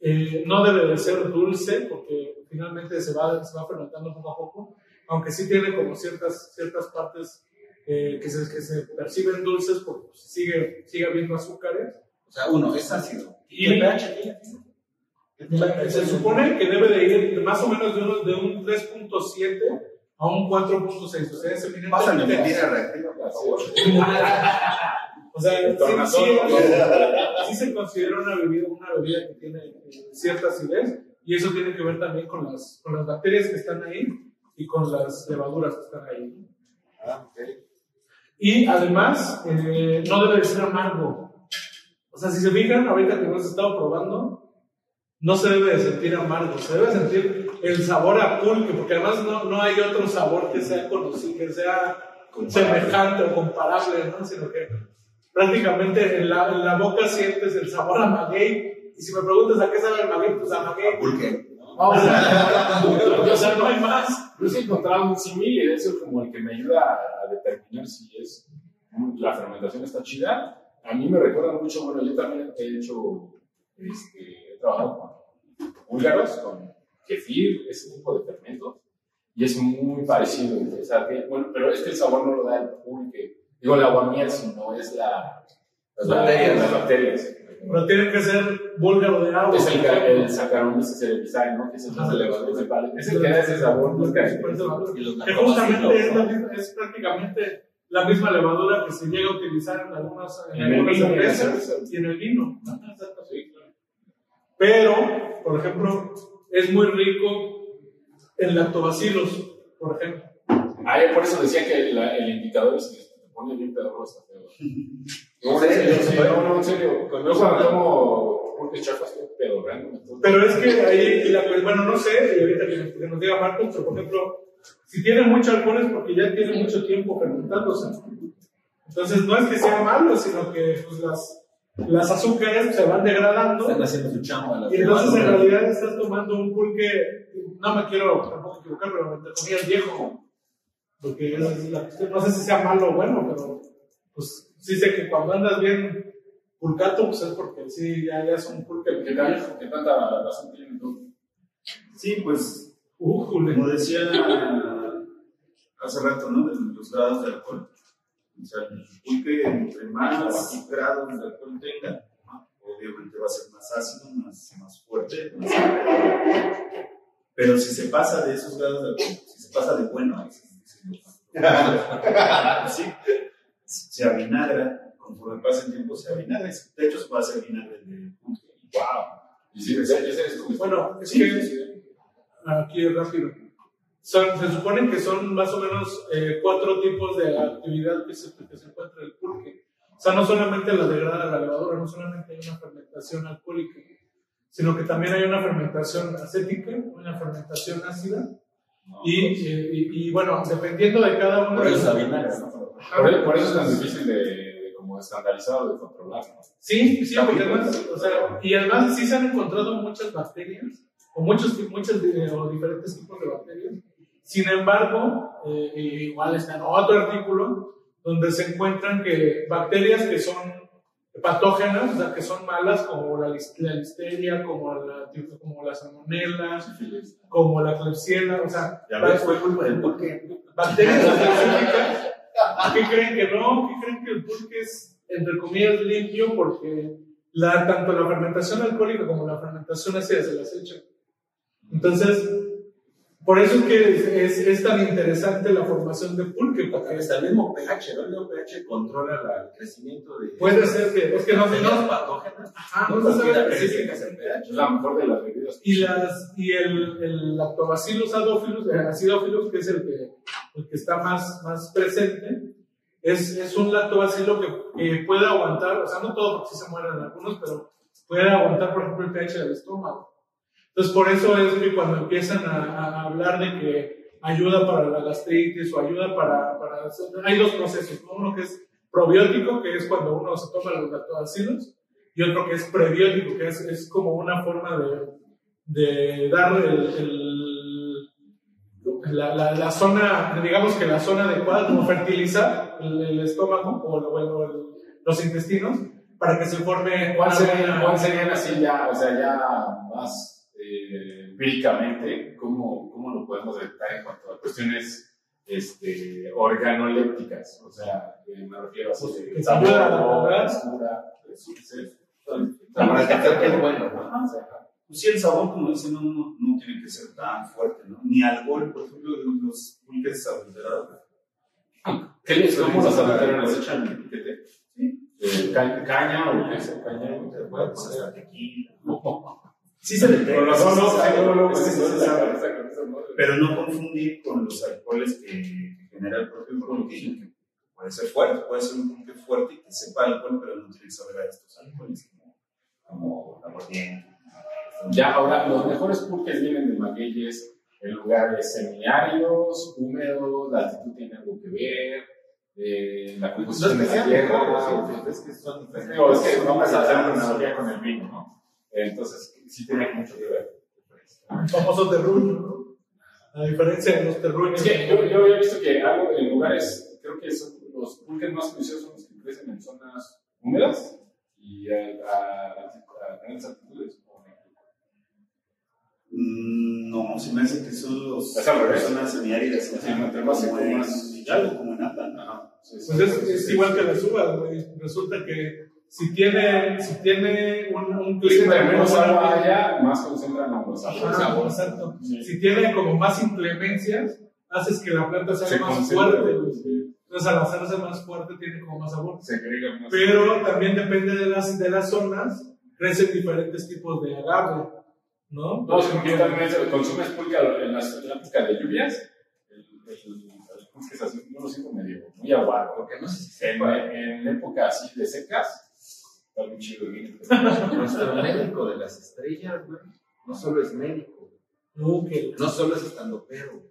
Eh, no debe de ser dulce, porque finalmente se va, se va fermentando poco a poco, aunque sí tiene como ciertas, ciertas partes eh, que, se, que se perciben dulces, porque pues, sigue, sigue habiendo azúcares. O sea, uno, es ácido. Y- ¿Qué pH Se supone que debe de ir más o menos de, uno- de un 3.7 a un 4.6, o sea, es eminentemente Pásame ácido. mentira reactiva, por favor. O sea, sí, sí, sí se considera una bebida, una bebida que tiene eh, cierta acidez y eso tiene que ver también con las, con las bacterias que están ahí y con las levaduras que están ahí. Ah, ok. Y además, eh, no debe de ser amargo. O sea, si se fijan, ahorita que hemos estado probando, no se debe de sentir amargo, se debe sentir el sabor a pulque, porque además no, no hay otro sabor que sea conocido, que sea semejante o comparable, ¿no? Sino que prácticamente en la, en la boca sientes el sabor a maguey, y si me preguntas a qué sabe el maguey, pues a maguey. ¿Por qué? O sea, O sea, no hay más. Yo sí he encontrado un símil y eso es como el que me ayuda a, a determinar si es la fermentación está chida. A mí me recuerda mucho, bueno, yo también he hecho, este, he trabajado con búlgaros, con kefir, ese tipo de fermentos. y es muy parecido. O sea, que- bueno, pero es que el sabor no lo da el pulque. Digo, la aguamiel, sino es la, Las la- bacterias. Las bacterias. Pero tiene que ser búlgaro de agua. Es el, el Saccharomyces cerevisiae, ¿no? Que es el más elevado principal. Es el que da ese sabor Que justamente es, la es prácticamente la misma levadura que se llega a utilizar en algunas, en algunas cervezas cerveza. y en el vino. Pero, por ejemplo, es muy rico en lactobacilos, por ejemplo. Ah, yo por eso decía que la- el indicador es que te pone bien pedorro está feo. No, ¿En en serio, sí, no, no, en serio. Yo cuando tomo pulque chafa estoy pedorrando. Pero es que ahí, la, pues, bueno, no sé, y ahorita que nos, que nos diga Marcos, pero por ejemplo, si tiene mucho alcohol es porque ya tiene mucho tiempo fermentándose. Entonces, no es que sea malo, sino que pues, las, las azúcares se van degradando. Están haciendo su chamba. Y entonces en realidad estás tomando un pulque, no me quiero tampoco equivocar, pero entre comillas viejo. Porque no sé si sea malo o bueno, pero pues sí sé que cuando andas bien pulcato, pues es porque sí, ya, ya es un pulque ¿Qué, viejo. ¿Qué tanta razón tiene tú? Sí, pues, Újule. como decía hace rato, ¿no? De los grados de alcohol. O sea, el pulque, entre más grados de alcohol tenga, ¿no? obviamente va a ser más ácido, más, más fuerte, más ácido. Pero si se pasa de esos grados de alcohol, si se pasa de bueno, sí, sí, se avinagra, conforme pasa el tiempo se avinagra, de hecho se puede hacer vinagre de pulque. ¡Wow! Y es Bueno, es Sí, que sí, sí. aquí rápido. Son, se supone que son más o menos eh, cuatro tipos de actividad que se, que se encuentra en el pulque. O sea, no solamente la degrada la levadura, no solamente hay una fermentación alcohólica, sino que también hay una fermentación acética, una fermentación ácida. Y, eh, y, y, bueno, dependiendo de cada uno Por eso la vinagre, ¿no? Ajá. Por, por eso es tan difícil de, de como estandarizar o de controlar. ¿no? Sí, sí, porque además, o sea, y además sí se han encontrado muchas bacterias, o muchos, muchos eh, o diferentes tipos de bacterias. Sin embargo, eh, igual está en otro artículo donde se encuentran que bacterias que son patógenas, o sea, que son malas, como la, la listeria, como la, como la salmonella, como la klebsiella, o sea, Ya ves, fue culpa del pulque. bacterias específicas. ¿Qué creen que no? ¿Qué creen que el pulque es, entre comillas, limpio? Porque la, tanto la fermentación alcohólica como la fermentación ácida se las echa. Entonces, por eso es que es, es, es tan interesante la formación de pulque, porque Hasta el mismo pH, ¿no? El mismo pH controla la- el crecimiento de. puede ser que, es que no, no, patógenas. ajá, No no se sabe específicamente. el pH. Es la mejor de las bebidas. Y, las, y el, el lactobacillus acidophilus, eh, acidophilus, que es el que, el que está más, más presente, es, es un lactobacilo que, que puede aguantar, o sea, no todo porque sí se mueren algunos, pero puede aguantar, por ejemplo, el pH del estómago. Entonces, por eso es que cuando empiezan a, a hablar de que ayuda para la gastritis o ayuda para, para... Hay dos procesos, ¿no? Uno que es probiótico, que es cuando uno se toma los lactobacilos, y otro que es prebiótico, que es, es como una forma de, de dar el, el- la, la, la zona, digamos que la zona adecuada, como fertilizar el, el estómago o, lo- o el- los intestinos para que se forme. ¿Cuál buena- cuál serían así ya, o sea, ya más empíricamente, ¿cómo, cómo lo podemos detectar en cuanto a cuestiones este, organolépticas? O sea, eh, me refiero a Pues, que sabor, que es bueno, ¿no? Ajá, o sea, Pues sí, el sabor, como dicen, no, no, no tiene que ser tan fuerte, ¿no? Ni alcohol, por ejemplo, los pulques adulterados. ¿Qué les cómo los adulteran? ¿Les echan qué te? Eh, ca- caña o qué es el caña? Bueno, pues hasta tequila. Sí se detecta. Con sí, no, no. Pero no confundir con los alcoholes que, que genera el propio que puede ser fuerte, puede ser un pulque fuerte y que sepa alcohol, pero no tiene que saber a estos alcoholes como, la aguardiente. Ya, ahora, los mejores pulques vienen de magueyes en lugares semiáridos, húmedos, la altitud tiene algo que ver, eh, la No composición es de la tierra. sí, es que son diferentes. Digo, es que vamos a hacer una analogía con el vino, ¿no? Entonces, sí tiene mucho que ver. El famoso terruño, ¿no? A diferencia de los terruños. Es que yo, yo había visto que algo en lugares, creo que son los pulques más conocidos son los que crecen en zonas húmedas y a, grandes altitudes. Mm, No, se me hace que son los Es personas semiáridas. Sí, seco, como en como en Atlan. Ajá. Sí, sí. Pues es, es igual que las uvas. Resulta que si tiene, si tiene un, un clima. entre menos agua haya, más concentran los sabores. exacto. Sí. Si tiene como más inclemencias, haces que la planta sea Se más concentra, fuerte. sí. Entonces, al hacerse más fuerte, tiene como más sabor. Se agrega más. Pero también depende de las, de las zonas, crecen diferentes tipos de agave, ¿no? No, yo también es- consumes pulque en las época de lluvias. El, el, el es así, yo lo siento medio muy aguado. Porque no sé si En, en época así de secas, está muy chido. ¿no? nuestro médico de las estrellas, güey, no solo es médico, que- no solo es estando pero,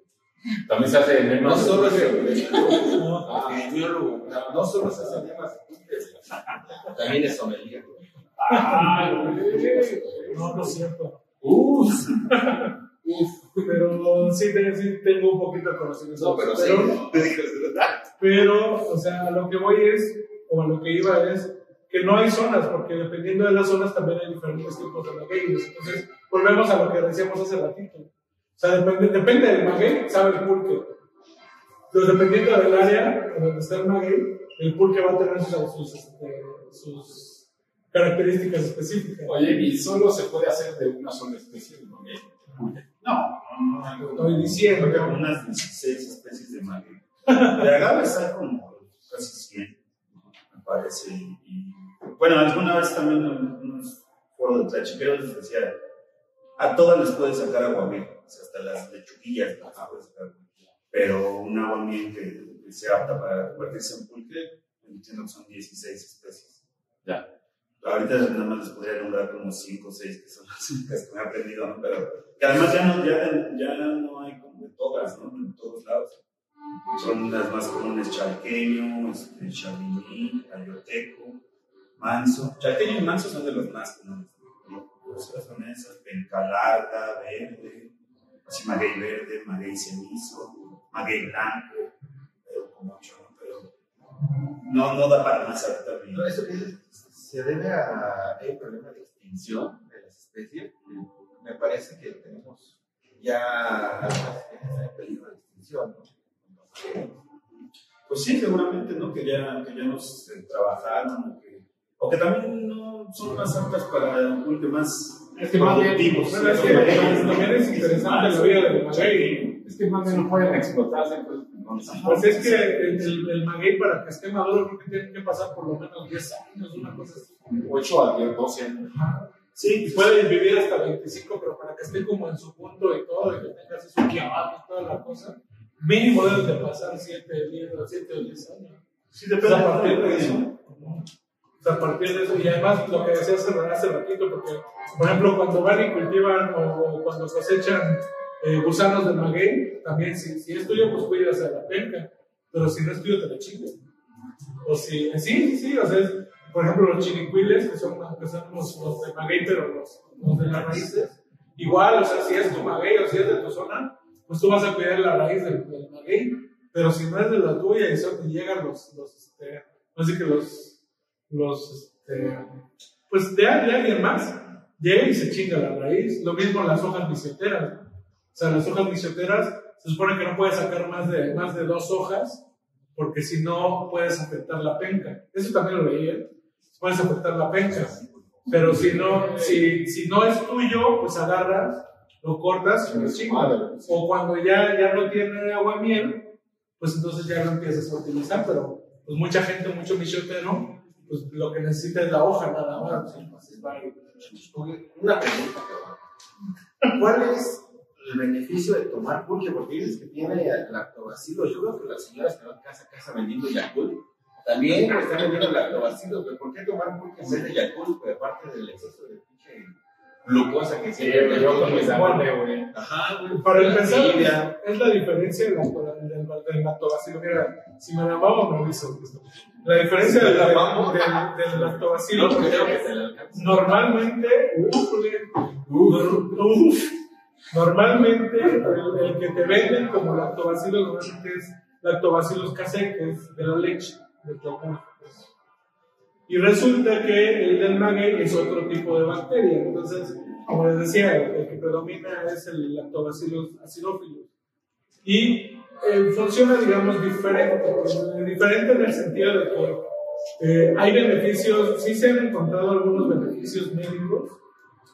También se hace en no solo es el no, epidemiólogo, no, solo se hace pulques, güey, también es sommelier, no, no es cierto. Uf, Pero sí, te- sí tengo un poquito de conocimiento. No, pero sí, Pero, o sea, lo que voy es, o a lo que iba es, que no hay zonas, porque dependiendo de las zonas también hay diferentes tipos de magueyes. Entonces, volvemos a lo que decíamos hace ratito. O sea, depende, depende del maguey, sabe el pulque. Pero dependiendo del área donde está el maguey, el pulque va a tener sus, sus, este, sus características específicas. Oye, y solo se puede hacer de una sola especie de maguey. No, no, no, no. Estoy diciendo. Que unas 16 especies de maguey. De agaves hay como casi 100, me parece. Y- bueno, alguna vez también en unos foros de tlachiqueros les decía, a todas les puedes sacar aguamiel, o sea, hasta las lechuguillas las puedes sacar. Pero un aguamiel que, que sea apta para convertirse en pulque, entiendo que son 16 especies. Ya. Ahorita nada más les podría nombrar como 5 o 6 que son las únicas que me he aprendido, ¿no? Pero que además ya no, ya, ya no hay como de todas, ¿no? En todos lados. Son las más comunes chalqueño, este, chavigny, ayoteco, manso. Chalqueño y manso son de los más comunes. son esas, penca larga, verde, así maguey verde, maguey cenizo, maguey blanco, pero con mucho, ¿no? Pero no, no da para más ahorita. No, eso que dices, se debe a un problema de extinción de las especies. Me parece que tenemos ya algunas especies en peligro de extinción. ¿no? Pues sí, seguramente, ¿no? Que ya, que ya nos trabajaron, o que, o que también no son más aptas para más Es que más bien- productivos. Bueno, es que también es interesante la vida del maguey. Es que más bien no pueden explotarse, no les Pues es que el, el, el maguey para que esté maduro creo que tiene que pasar por lo menos 10 años, una cosa así. 8 a 10, 12 años. Sí, Y puede vivir hasta 25, pero para que esté como en su punto y todo, y que tenga así su clavado y toda la cosa, mínimo deben de pasar 7, 10, 7 o 10 años. sí O depende sea, a partir de de eso. O sea, a partir de eso, y además lo que decía hace, ratito, porque, por ejemplo, cuando van y cultivan o cuando cosechan eh, gusanos de maguey, también si, si es tuyo, pues cuidas a la penca, pero si no es tuyo, te la chingas. O si, sí, sí, sí, o sea, es- por ejemplo, los chinicuiles, que son, que son los, los de maguey, pero los, los de las raíces, igual, o sea, si es tu maguey o si es de tu zona, pues tú vas a cuidar la raíz del, del maguey, pero si no es de la tuya y, son, y llegan los, los este, así que los, los, este, pues de, de alguien más, llega y se chinga la raíz. Lo mismo las hojas biseteras. O sea, las hojas biseteras se supone que no puedes sacar más de, más de dos hojas, porque si no puedes afectar la penca. Eso también lo leí, ¿eh? Puedes afectar la penca. Pero si no, si, si no es tuyo, pues agarras, lo cortas y lo chingas. O cuando ya, ya no tiene agua miel, pues entonces ya lo empiezas a utilizar, pero pues mucha gente, mucho michotero, pues lo que necesita es la hoja nada más. ¿sí? Pues, Una pregunta. ¿Cuál es el beneficio de tomar pulque? Porque dices que tiene lactobacilos. Yo creo que las señoras que van casa a casa vendiendo Yakult también están vendiendo lactobacilos. güey. ¿Por qué tomar pulque en vez de Yakult? Pues aparte del exceso de pinche glucosa que Sí, siempre yo con mis güey. Ajá, güey. Para empezar, es la diferencia del, del, del, lactobacilo. Mira, si me la mamo, me aviso. La diferencia del, del, del, lactobacilo, No normalmente, normalmente el, el que te venden como lactobacilo normalmente es lactobacillus casei, que es de la leche, del pues. Y resulta que el del maguey es otro tipo de bacteria. Entonces, como les decía, el, el que predomina es el lactobacillus acidophilus. Y eh, funciona, digamos, diferente. Diferente en el sentido de que eh, hay beneficios, sí se han encontrado algunos beneficios médicos,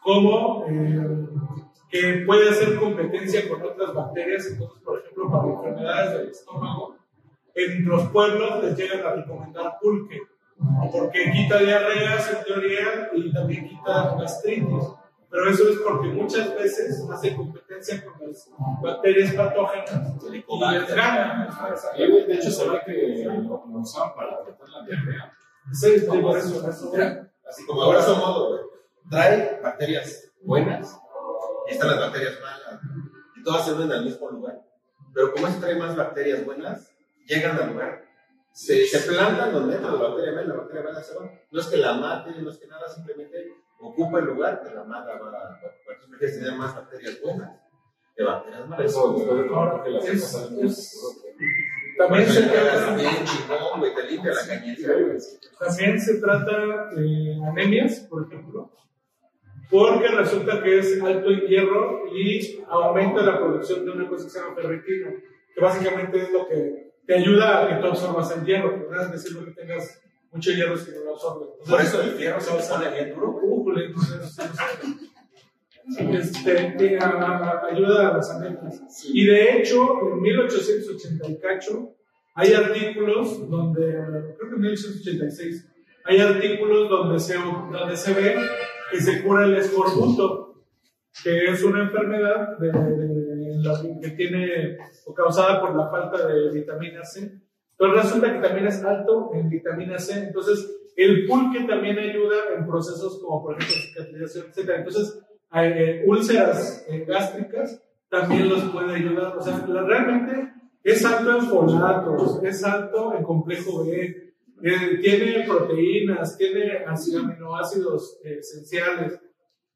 como eh, que puede hacer competencia con otras bacterias. Entonces, por ejemplo, para enfermedades del estómago, en los pueblos les llegan a recomendar pulque, porque quita diarreas en teoría y también quita gastritis. Pero eso es porque muchas veces hace competencia con las bacterias patógenas y les gana. De hecho, se ve que lo usaban para tratar la diarrea. Sí, por eso, así como ahora modo, güey. Trae bacterias buenas y están las bacterias malas. Y todas se unen al mismo lugar. Pero como este trae más bacterias buenas, llegan al lugar. Se, se plantan donde entra la bacteria mala, la bacteria mala se va. No es que la mate, no es que nada, simplemente ocupa el lugar que la mala va a ocupar. Entonces prefieres tener más bacterias buenas que bacterias malas. Eso después de tomar que las Es- cosas También se trata, bien chingón, güey, te limpia la cañería, güey. también se trata de anemias, por ejemplo, porque resulta que es alto en hierro y aumenta la producción de una cosa que se llama ferritina, que básicamente es lo que te ayuda a que tú absorbas el hierro, porque no es decir que tengas mucho hierro si no lo absorbes. Por eso el fierro se pone bien duro, sí, sí. Este, te a- ayuda a las anemias. Y de hecho, en 1880 y cacho, hay artículos donde, creo que en 1886, hay artículos donde se, donde se ve que se cura el escorbuto, que es una enfermedad de, de- la- que tiene, o causada por la falta de vitamina C. Entonces resulta que también es alto en vitamina C. Entonces, el pulque también ayuda en procesos como, por ejemplo, cicatrización, etc. Entonces, eh, úlceras eh, gástricas también los puede ayudar. O sea, realmente es alto en folatos, es alto en complejo B, eh, tiene proteínas, tiene ácido- aminoácidos eh, esenciales.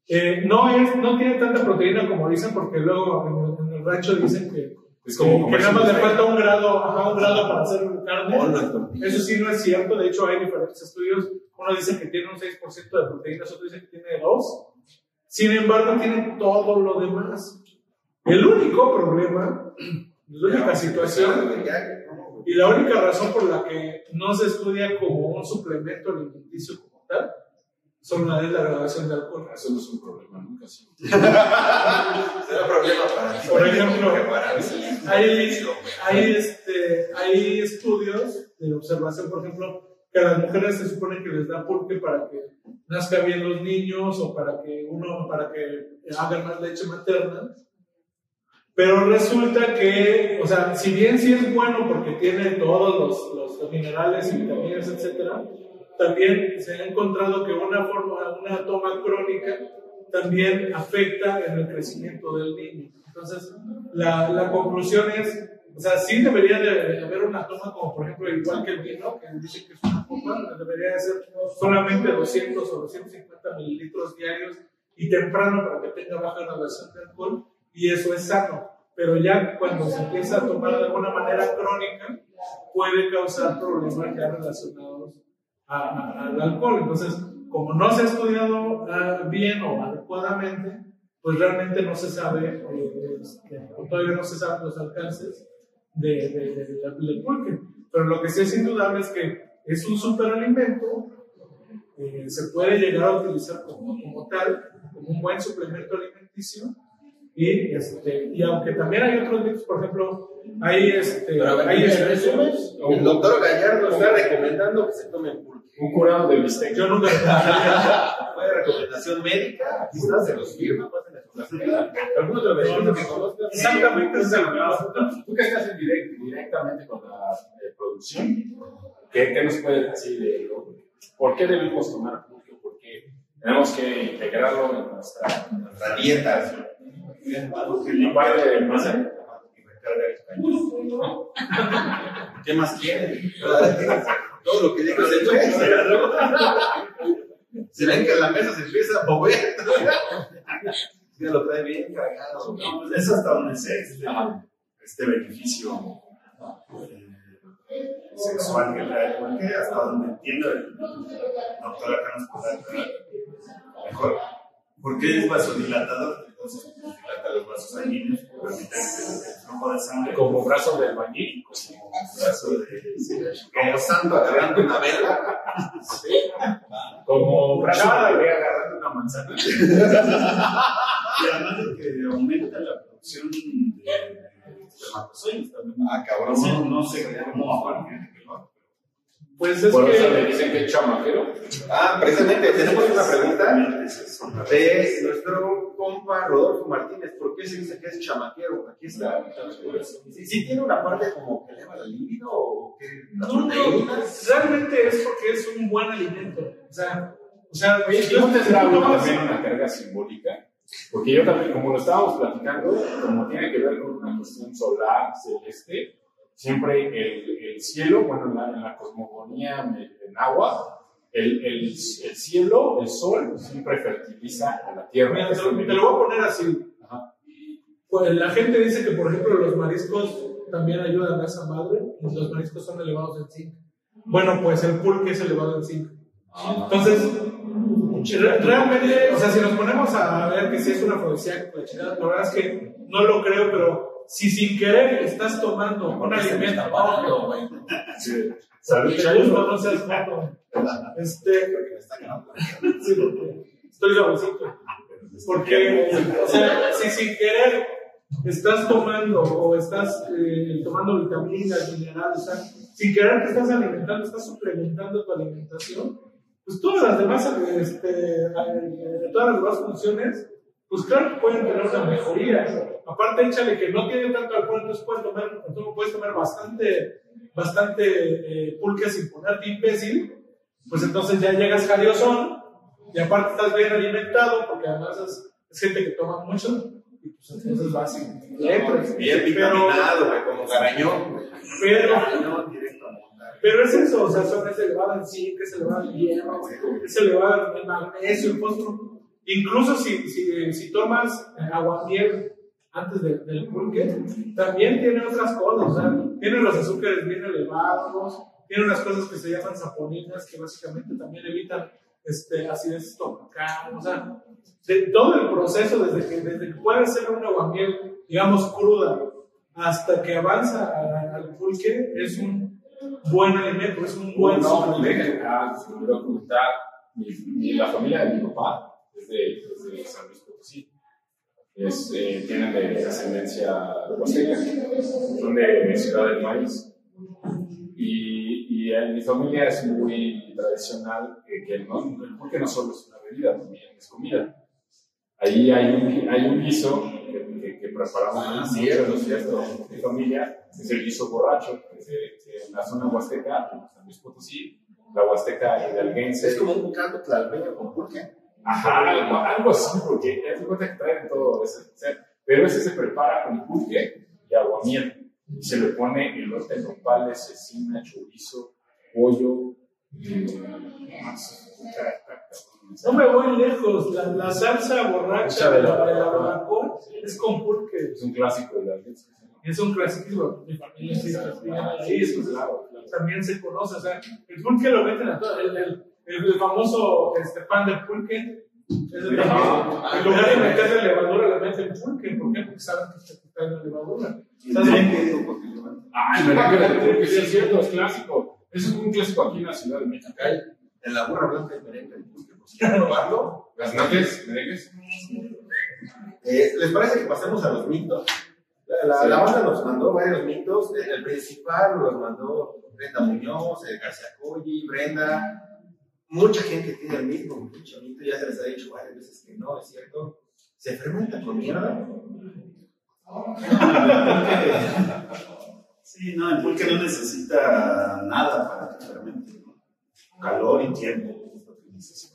Eh, no, es, no tiene tanta proteína como dicen, porque luego en el, en el rancho dicen que, Es como que nada más le falta un grado, ajá, un grado para hacer carne. Eso sí no es cierto, de hecho hay diferentes estudios. Uno dice que tiene un 6% de proteínas, otro dice que tiene 2. Sin embargo, tiene todo lo demás. El único problema, la única situación y la única razón por la que no se estudia como un suplemento alimenticio como tal, son la, es la graduación de alcohol. Eso no es un problema, nunca sí. Será problema para ti. Por ejemplo, mí. Hay, hay, este, hay estudios de observación, por ejemplo, que a las mujeres se supone que les da pulque para que nazcan bien los niños o para que uno, para que hagan más leche materna. Pero resulta que, o sea, si bien sí es bueno porque tiene todos los, los, los minerales y vitaminas, etcétera, también se ha encontrado que una forma, una toma crónica también afecta en el crecimiento del niño. Entonces, la, la conclusión es, o sea, sí debería de, haber una toma como, por ejemplo, igual que el vino, que dice que es una copa, debería de ser solamente 200 o 250 mililitros diarios y temprano para que tenga baja graduación de alcohol, y eso es sano. Pero ya cuando se empieza a tomar de alguna manera crónica, puede causar problemas ya relacionados a- a- al alcohol. Entonces, como no se ha estudiado ah, bien o adecuadamente, pues realmente no se sabe, eh, este, o todavía no se saben los alcances de, de, de- de- del pulque. Pero lo que sí es indudable es que es un superalimento, eh, se puede llegar a utilizar como, como tal, como un buen suplemento alimenticio. Y, este, y aunque también hay otros mitos, por ejemplo, hay, este, Pero a ver, hay en resumen, el doctor Gallardo está recomendando que se tomen pulque. Un curado de bistec. Yo nunca. Fue recomendación médica, aquí está, se los firma, pásenle su receta. ¿Algún otro beneficio que conozcas? Exactamente, ese es el Tú que estás en direct- directamente con la eh, producción, ¿qué, qué nos puedes decir de por qué debemos tomar pulque? ¿Por qué tenemos que integrarlo en nuestra, Nuestra dieta. ¿Qué más quieren? Todo lo que digo se puede. Se ven que en la mesa se empieza a mover. Ya lo trae bien cargado. No, pues es hasta donde sé este, este beneficio eh, sexual que trae el pulque, hasta donde entiendo, el doctor acá nos aclarar mejor. Porque es vasodilatador, entonces dilata los vasos sanguíneos, permite el flujo de sangre. Como brazo del bañil. Como brazo de. Como santo agarrando una vela. Como brazo de bebé agarrando una manzana. Y además de que aumenta la producción de espermatozoides también. Ah, cabrón. No sé, cómo lo Pues es Por eso que. le dicen que es chamaquero. Ah, precisamente, tenemos una pregunta de nuestro compa Rodolfo Martínez. ¿Por qué se dice que es chamaquero? Aquí está. ¿Sí, sí tiene una parte como que eleva la libido o que No, no, realmente es porque es un buen alimento. O sea, o sea, Oye, si ¿y no tú- tendrá también una carga simbólica? Porque yo también, como lo estábamos platicando, como tiene que ver con una cuestión solar, celeste, siempre el, el cielo, bueno, en la, en la cosmogonía en agua, el, el, el cielo, el sol, siempre fertiliza a la tierra. Mira, te, lo- te lo voy a poner así. Ajá. Pues la gente dice que, por ejemplo, los mariscos también ayudan a esa madre y los mariscos son elevados en zinc. Bueno, pues el pulque es elevado en zinc. Entonces, re- realmente, o sea, si nos ponemos a ver que si es una afrodisíaco, la chingada, la verdad es que no lo creo, pero si sin querer estás tomando un alimento, Sí. Salud, te Chayo. gusta, no seas joto. Este, sí, estoy suavecito. Porque, o sea, si sin querer estás tomando o estás eh, tomando vitaminas, minerales, o sea, sin querer te estás alimentando, estás suplementando tu alimentación, pues todas las demás, este, eh, todas las demás funciones, pues claro que pueden tener una mejoría. Aparte, échale que no tiene tanto alcohol, entonces puedes tomar, tú puedes tomar bastante, bastante eh, pulque sin ponerte imbécil, pues entonces ya llegas cariosón y aparte estás bien alimentado, porque además es, es gente que toma mucho, y pues entonces y le entras. Bien Pero- vitaminado, güey, como garañón. Pero, No, pero es eso, o sea, son es elevado en zinc, es elevado en hierro, es elevado en magnesio, en fósforo. Incluso si, si, si tomas aguamiel antes de- del pulque, también tiene otras cosas, tiene los azúcares bien elevados, tiene unas cosas que se llaman saponinas que básicamente también evitan este, acidez estomacal, o sea, de todo el proceso desde que, desde que puede ser un aguamiel, digamos, cruda, hasta que avanza a- al pulque, es un buen alimento, es un buen No, se me comentar, mi, mi- la familia de mi papá es de, es de San Luis Potosí. Es, eh, tienen de ascendencia huasteca, son de, Ciudad del Maíz. Y, y en mi familia es muy tradicional eh, que el pulque no solo es una bebida, también es comida. Ahí hay un, hay un guiso que, que, que preparamos Ah, cierto, cierto, mi familia, es el guiso borracho, que es de- la zona huasteca, San Luis Potosí, la huasteca hidalguense. Es como un caldo tlalpeño con pulque. Ajá, algo, algo así, porque es de cuenta que traen todo ese. pero ese se prepara con pulque y aguamiel. Y se le pone elote, nopales, cecina, chorizo, pollo. eh. No me voy lejos, la, la salsa borracha de de la, la- de la barbacoa es con pulque. Es un clásico hidalguense. Es un clásico, mi familia sí, sí, Sí, claro, claro. también se conoce, o sea, el pulque lo meten a todo, el, el, el famoso este, pan de pulque, es el Ah, en lugar de meterle levadura le meten pulque, ¿por qué? Porque saben que está quitando levadura. Ah, el merengue de pulque, sí es cierto, es clásico. Es un clásico aquí en la Ciudad de México. En la burra blanca hay merengue de pulque, por si quieren probarlo. Las nates, merengues. Eh, ¿Les parece que pasemos a los mitos? La, la, Sí. la banda nos mandó varios mitos. El principal los mandó Brenda Muñoz, eh, García Colli, Brenda. Mucha gente tiene el mismo mucho mito, ya se les ha dicho varias veces que no, es cierto. ¿Se fermenta con mierda? Sí, no, el pulque no necesita nada para que fermente. ¿no? Calor y tiempo.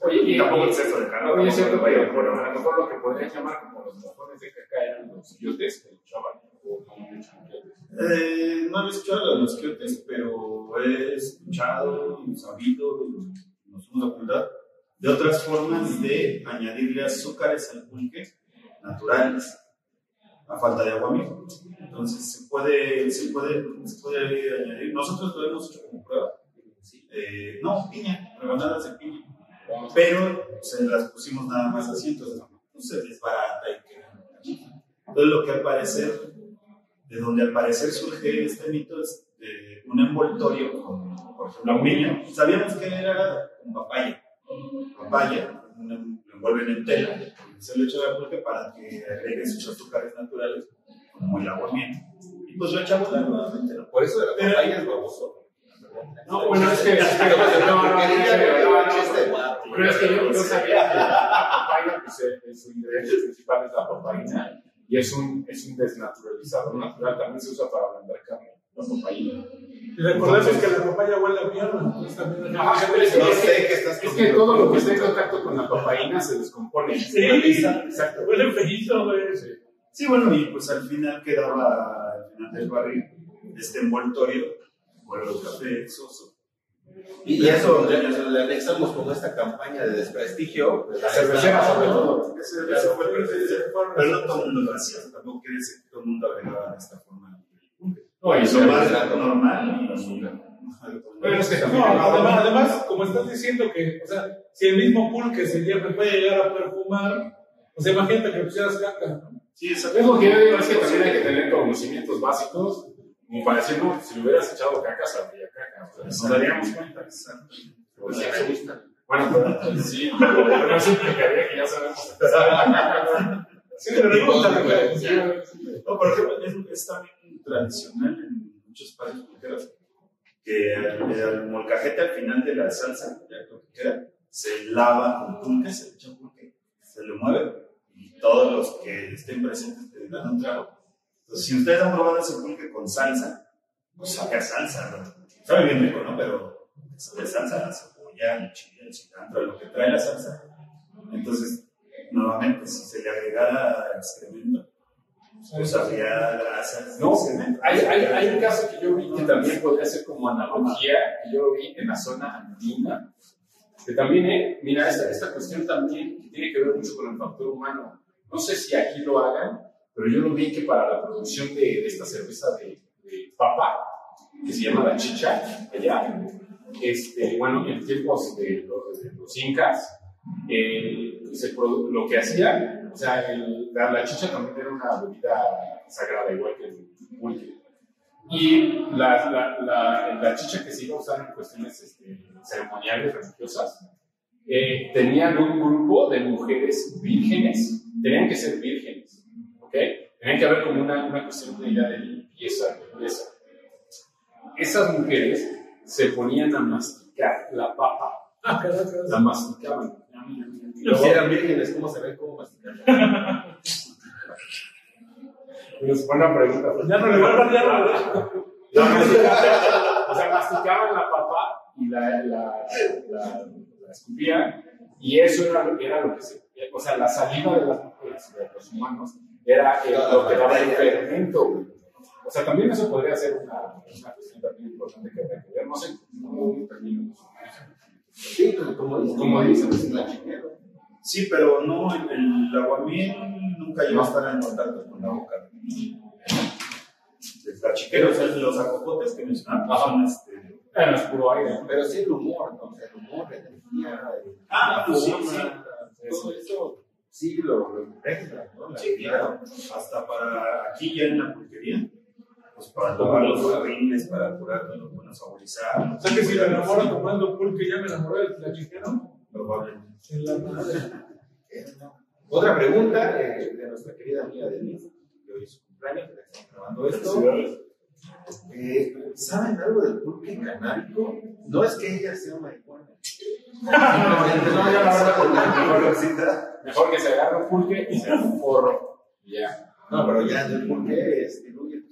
Oye, y tampoco exceso de calor. Oye, es cierto, pero de bueno, calor. a lo mejor lo que podrías llamar como los mojones de caca eran los quiotes que echaban, o no mucho quiotes. Eh, no he escuchado de los quiotes, pero he escuchado y sabido, nos hemos ocultado, de otras formas de añadirle azúcares al pulque naturales a falta de agua mismo. Entonces se puede, se puede, se puede añadir. Nosotros lo hemos hecho como prueba. Eh, no, piña, rebanadas de piña. Pero se las pusimos nada más así, entonces pues, se desbarata y queda. Entonces, lo que al parecer, de donde al parecer surge este mito es un envoltorio con, por ejemplo, un niño. Sabíamos que era un papaya. Papaya, un- lo envuelven en tela, se le echa al pulque para que agregue sus azúcares naturales, como el aguamiento. Y pues lo echamos nuevamente, ¿no? Por eso la papaya es baboso. No, bueno, es que. no, no, no. Pero es que yo, yo sabía que la papaya, pues el- su ingrediente principal es la papaína y es un, es un desnaturalizador natural. También se usa para ablandar carne, la papaína. Y recordemos que la papaya huele a mierda. Entonces también es que- No es sé qué estás Es que todo lo que está en contacto con la papaína se descompone. Sí, exacto. huele feíto, güey. Sí. Sí, bueno, y pues al final quedaba, al final del barril, este envoltorio, vuelo café soso. Y eso le, le anexamos como esta campaña de desprestigio. de La cervecera, sobre todo. El. Pero no todo el mundo lo hacía, tampoco quiere decir que todo el mundo agregaba de esta forma. No, y Eso más normal y Bueno, es que. No, además, además, como estás diciendo que, o sea, si el mismo pulque se lleva, puede llegar a perfumar, o sea, imagínate que le pusieras caca, ¿no? Sí, Es lo que yo digo, es que también hay que tener conocimientos básicos, como para decir, no, si le hubieras echado caca, sabría caca. O sea, nos daríamos cuenta. O sea, Bueno, pero sí, pero eso implicaría que ya sabemos. Sí, pero no güey. No, por ejemplo, es, es también tradicional en muchos países pulqueros que al, molcajete al final de la salsa, ya lo que se lava con pulque, se le echa pulque, se le mueve y todos los que estén presentes te dan un trago. Entonces, si ustedes han probado ese pulque con salsa, pues sabe a salsa, ¿no? sabe bien rico, ¿no? Pero sabe salsa, la cebolla, el chile, el cilantro, lo que trae la salsa. Entonces, nuevamente, si se le agregara excremento, pues grasas. No, hay, hay, hay un caso que yo vi que también podría ser como analogía, que yo lo vi en la zona andina, que también, eh, mira, esta, esta cuestión también que tiene que ver mucho con el factor humano. No sé si aquí lo hagan, pero yo lo vi que para la producción de, de esta cerveza de, de papa, que se llama la chicha, allá, este, bueno, en tiempos de los, de los incas, eh, se lo que hacían, o sea, el- la, la chicha también era una bebida sagrada, igual que el pulque. Y la, la, la, chicha que se iba a usar en cuestiones este, ceremoniales, religiosas, eh, tenían un grupo de mujeres vírgenes, tenían que ser vírgenes, ¿ok? Tenían que haber como una, una cuestión de de limpieza, de limpieza. Esas mujeres se ponían a masticar la papa. La masticaban. Y Si luego- eran vírgenes, ¿cómo se ven cómo masticar? Es buena pregunta. pues. Ya no le vuelvan, ya no le masticaban- o sea, masticaban la papa y la, la, la, la escupían, y eso era, lo- era lo que se. O sea, la saliva de las mujeres, de los humanos, era el- lo que daba el fermento. güey. O sea, también eso podría ser una, una cuestión también importante que habría que ver. No sé cómo terminamos. Sí, pues, como dicen. Como dicen, es la chiquera. Sí, pero no, el, el aguamiel nunca llegó a estar en contacto con la boca. El cachiquero, o sea, los acopotes que mencionaba, son este. Bueno, es puro aire. Pero sí el humor, ¿no? O sea, el humor, la energía, Ah, la pues sí, sí. todo eso sí lo, lo impregna, ¿no? La Sí, claro. Hasta para aquí ya en la pulquería, pues para lavar los barriles, para curarlos, bueno, saborizar. O sea que si me enamoro tomando pulque, ya me enamoré de la chiquera. Probablemente. En la madre. Otra pregunta eh, de nuestra querida amiga Denise, que hoy es su cumpleaños, que estamos grabando esto. Eh, ¿Saben algo del pulque canábico? No es que ella sea marihuana. No, ya la verdad, con la olorcita. Mejor que se agarre un pulque y se haga un porro. Ya. No, pero ya el pulque es diluye.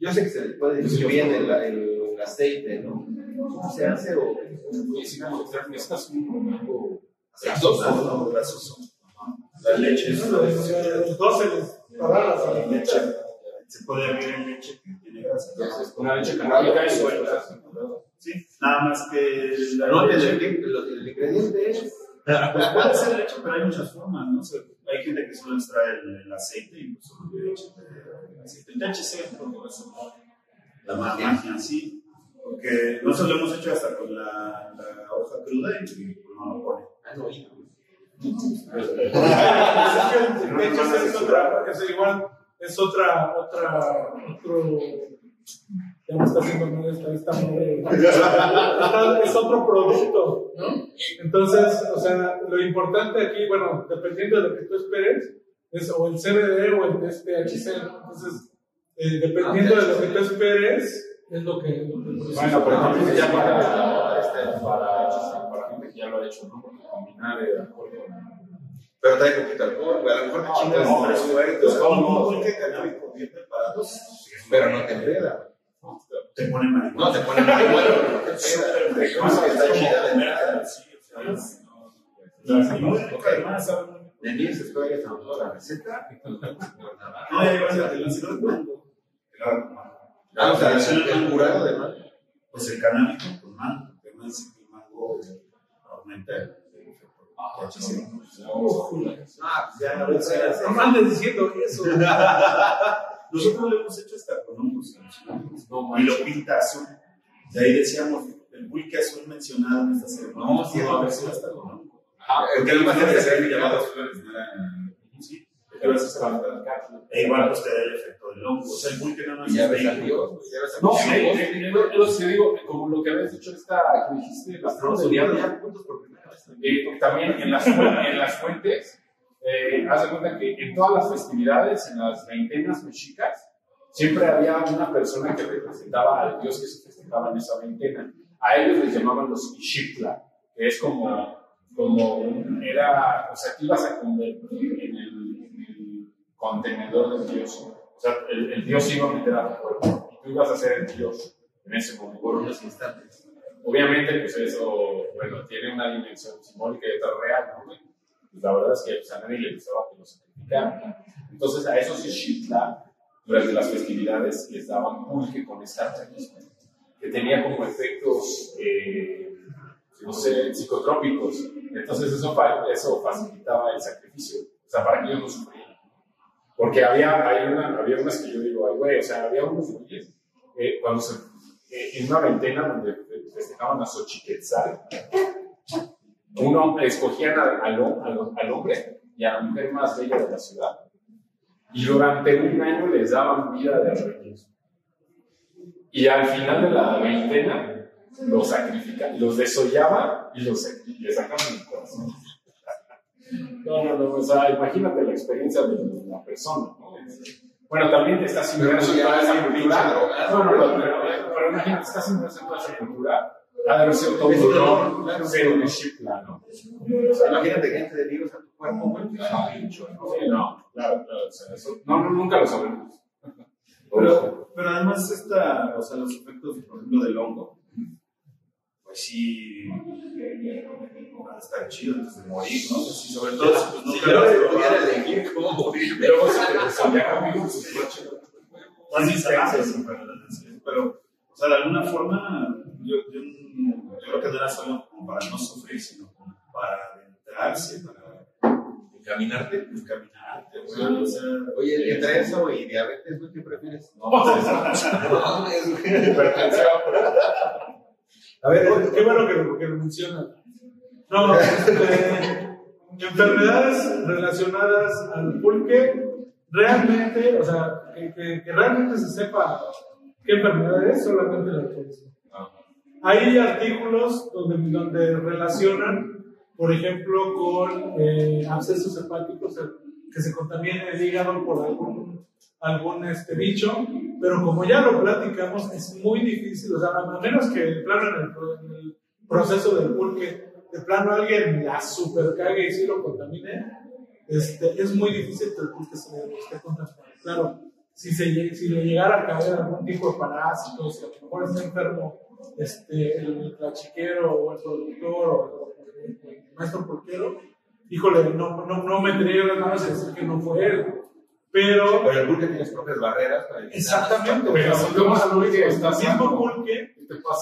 Yo sé que se le puede bien el, el aceite, ¿no? ¿Cómo se hace? O, Oye, sí, como necesitas un algo Grasoso, ¿no? Grasoso. La leche es Los los dos se les pararon las La alitas. leche. Se puede hervir en leche que tiene grasa. una leche canábica y sueltas. Sí, nada más que la no, el, leche. el, el- el ingrediente es. Pues puede ser leche, pero hay muchas formas, ¿no? O sea, hay gente que solo extrae el, el aceite y solo le echa el aceite. El THC, porque va a ser la magia, sí. Porque nosotros lo hemos hecho hasta con la, la hoja cruda y pues no lo pone. Ah, no. De hecho, es otra, es igual, es otra, otra, otro, ya me está haciendo mal esta, esta madre. Está- es otro producto, ¿no? Entonces, o sea, lo importante aquí, bueno, dependiendo de lo que tú esperes, es o el CBD o el THC, ¿no? Entonces, eh, dependiendo de lo que tú esperes, es lo que, lo que Bueno, pero también ya para, este, para, para gente que ya lo ha hecho, ¿no? Porque combinar el alcohol con. Pero trae poquito alcohol, güey. A lo mejor te chingas no, tres preparado, Pero no te empleda. Te pone marihuana. No te pone no está chida de entrada. Sí, o sea, es- no, no, no, que además sabe muy- De mí se estoy toda la receta. No, ya ibas a decir, si no es mango. Claro, mango. Ah, o sea, el, el curado de mango. Pues el canábico con mango. Además, dice que el mango aumenta. Ah, pues ya, No me andes diciendo eso. Nosotros lo hemos hecho hasta con hongos. No y lo pinta azul. De ahí decíamos, el pulque azul mencionado en esta ceremonia. No, sí, no. sido hasta con hongos. Ajá, Porque lo más Imagínate que que se se llamado no eran. Sí, E igual pues te da el efecto del hongo. O sea, el pulque no no es Ya ves a Dios, No, Dios. eh, eh, eh, lo que te digo, como lo que habías dicho esta, que dijiste, diablo, ya puntos por primera vez. Eh, también fu- en las fuentes, eh, haz de cuenta que en todas las festividades, en las veintenas mexicas, siempre había una persona que representaba al dios que se festejaba en esa veintena. A ellos les llamaban los Ixitla, que es como, como era, o sea, que ibas a convertir en el, en el contenedor del dios. O sea, el, el dios iba a meter a tu cuerpo y tú ibas a ser el dios en ese momento. Por unos instantes. Obviamente, pues eso, bueno, tiene una dimensión simbólica y otra real, ¿no? Pues la verdad es que pues, a nadie le gustaba que lo sacrificaran. Entonces, a esos Ixitla, durante las festividades, les daban pulque con raíz, que tenía como efectos, eh, no sé, psicotrópicos. Entonces, eso, eso facilitaba el sacrificio, o sea, para que ellos no sufrieran. Porque había, hay una, había unas que yo digo, ay, güey, o sea, había unos güeyes, eh, cuando se, eh, en una veintena donde festejaban a Xochiquetzal, uno escogían al, al, al- hombre y a la mujer más bella de la ciudad. Y durante un año les daban vida de reyes. Y al final de la veintena los sacrificaban, los desollaban y los y les sacaban el corazón. No, no, no, o sea, imagínate la experiencia de la persona, ¿no? Bueno, también estás inmerso en toda esa cultura. No, no, no, pero, pero imagínate, estás inmerso en toda esa cultura. Haber sido todo un honor ser un Shipla, ¿no? O sea, imagínate que entre virus a tu cuerpo, güey. pincho, ¿no? Sí, no, claro, claro, eso, no, no, nunca lo sabremos. Pero, pero además, esta, o sea, los efectos, por ejemplo, del hongo, pues sí, van a estar antes de morir, ¿no? Sí, sobre todo si pues, Si nunca yo lo has pudiera probado. elegir cómo morir, Luego se te desolla conmigo, coche. Más instancias, pero, pero, o sea, de alguna forma, yo, yo, yo creo que no era solo como para no sufrir, sino como para adentrarse, para encaminarte. encaminarte, güey, o sea, Oye, entre eso y diabetes, güey, ¿qué prefieres? No, pues, No güey. hipertensión. A ver, qué bueno que lo, que lo mencionas. No, este, enfermedades relacionadas al pulque, realmente, o sea, que, que- que realmente se sepa qué enfermedad es, solamente el alcoholismo. Hay artículos donde, donde relacionan, por ejemplo, con eh, abscesos hepáticos, eh, que se contamine el hígado por algún, algún este, bicho, pero como ya lo platicamos, es muy difícil, o sea, a menos que de plano en el, en el proceso del pulque, de plano alguien la super cague y sí lo contamine, este, es muy difícil que el pulque se le esté contaminado. Claro, si, se, si le llegara a caer algún tipo de parásito, si a lo mejor está enfermo este, el plachiquero o el productor o el, el maestro pulquero, híjole, no, no, no metería las manos y decir que no fue él. Pero Pero el pulque tiene sus propias barreras para Exactamente, Pero volvemos a mismo. pulque, El mismo pulque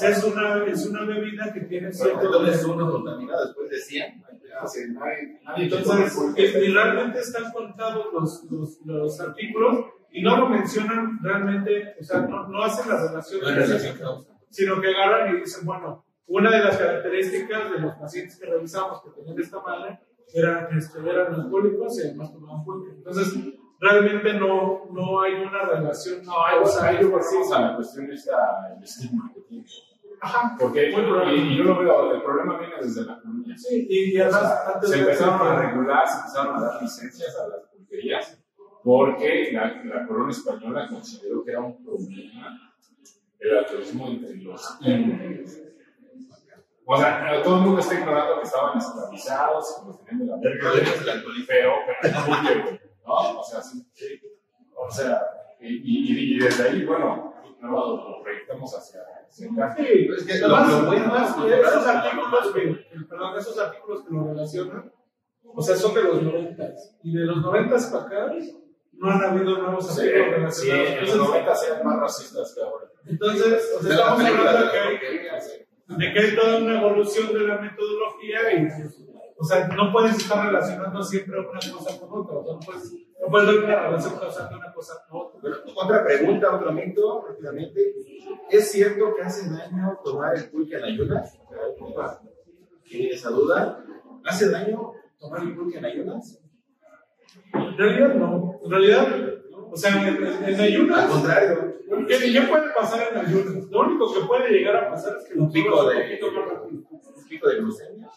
es una, es una bebida que tiene Pero cierto entonces uno contaminado después de 100. Sí, nadie- nadie que tome Entonces, y realmente están contados los, los, los artículos y no lo mencionan realmente, o sea, no, no hacen la relación, No hay relación causa. Sino que agarran y dicen, bueno, una de las características de los pacientes que revisamos que tenían esta madre eran, eran alcohólicos y además tomaban pulque. Entonces, realmente no, no hay una relación. No, hay, o sea, hay sí, o sea, la cuestión es el estigma que tiene. Ajá, Porque, y, y yo lo veo, el problema viene desde la economía. sí, y, y además, antes se empezaron a regular, se empezaron a dar licencias a las pulquerías, porque la, la corona española consideró que era un problema el alcoholismo entre los indios. O sea, todo el mundo está ignorando que estaban esclavizados, que los tenían de la verga, pero, pero ¿no? O sea, sí, sí. O sea, y, y, y desde ahí, bueno, no lo proyectamos hacia. Sí, Es que lo- es- esos artículos que, perdón, esos artículos que lo relacionan, o sea, son de los 90 y de los 90 para acá no han habido nuevos Sí, artículos sí, relacionados. en los Entonces, 90 sean más racistas que ahora. entonces, o sea, estamos hablando de que, hay, sí. de que hay toda una evolución de la metodología y, o sea, no puedes estar relacionando siempre una cosa con otra. O sea, no puedes, no puedes ver una relación causal de una cosa con otra. Bueno, otra pregunta, otro mito, rápidamente. ¿Es cierto que hace daño tomar el pulque en ayunas? ¿Tiene esa duda? ¿Hace daño tomar el pulque en ayunas? En realidad no. En realidad, o sea, en, en- ayunas. Al contrario, ¿Qué, qué puede pasar en ayunas? Lo único que puede llegar a pasar es que lo pico de, un poquito más rápido. un pico de glucemia.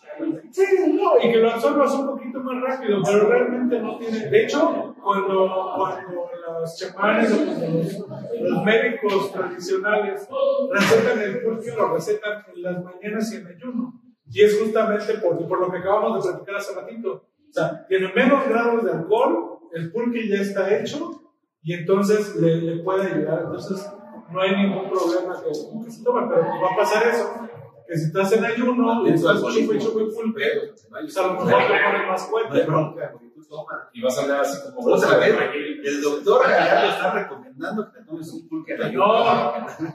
Sí, no, y que lo absorbas un poquito más rápido, pero realmente no tiene. De hecho, cuando, cuando los chamanes o los, los médicos tradicionales recetan el pulque, lo recetan en las mañanas y en ayuno. Y es justamente por, por lo que acabamos de platicar hace ratito. O sea, tiene menos grados de alcohol, el pulque ya está hecho y entonces le, le puede ayudar. Entonces, no hay ningún problema que, que se tome, pero va a pasar eso. Que si estás en ayuno y estás chupe y chupe pulque, pues a lo mejor te pones más No fuerte. ¿no? Y vas a hablar así como Otra vez, el doctor ya te está recomendando que te tomes un pulque en ayunas. No,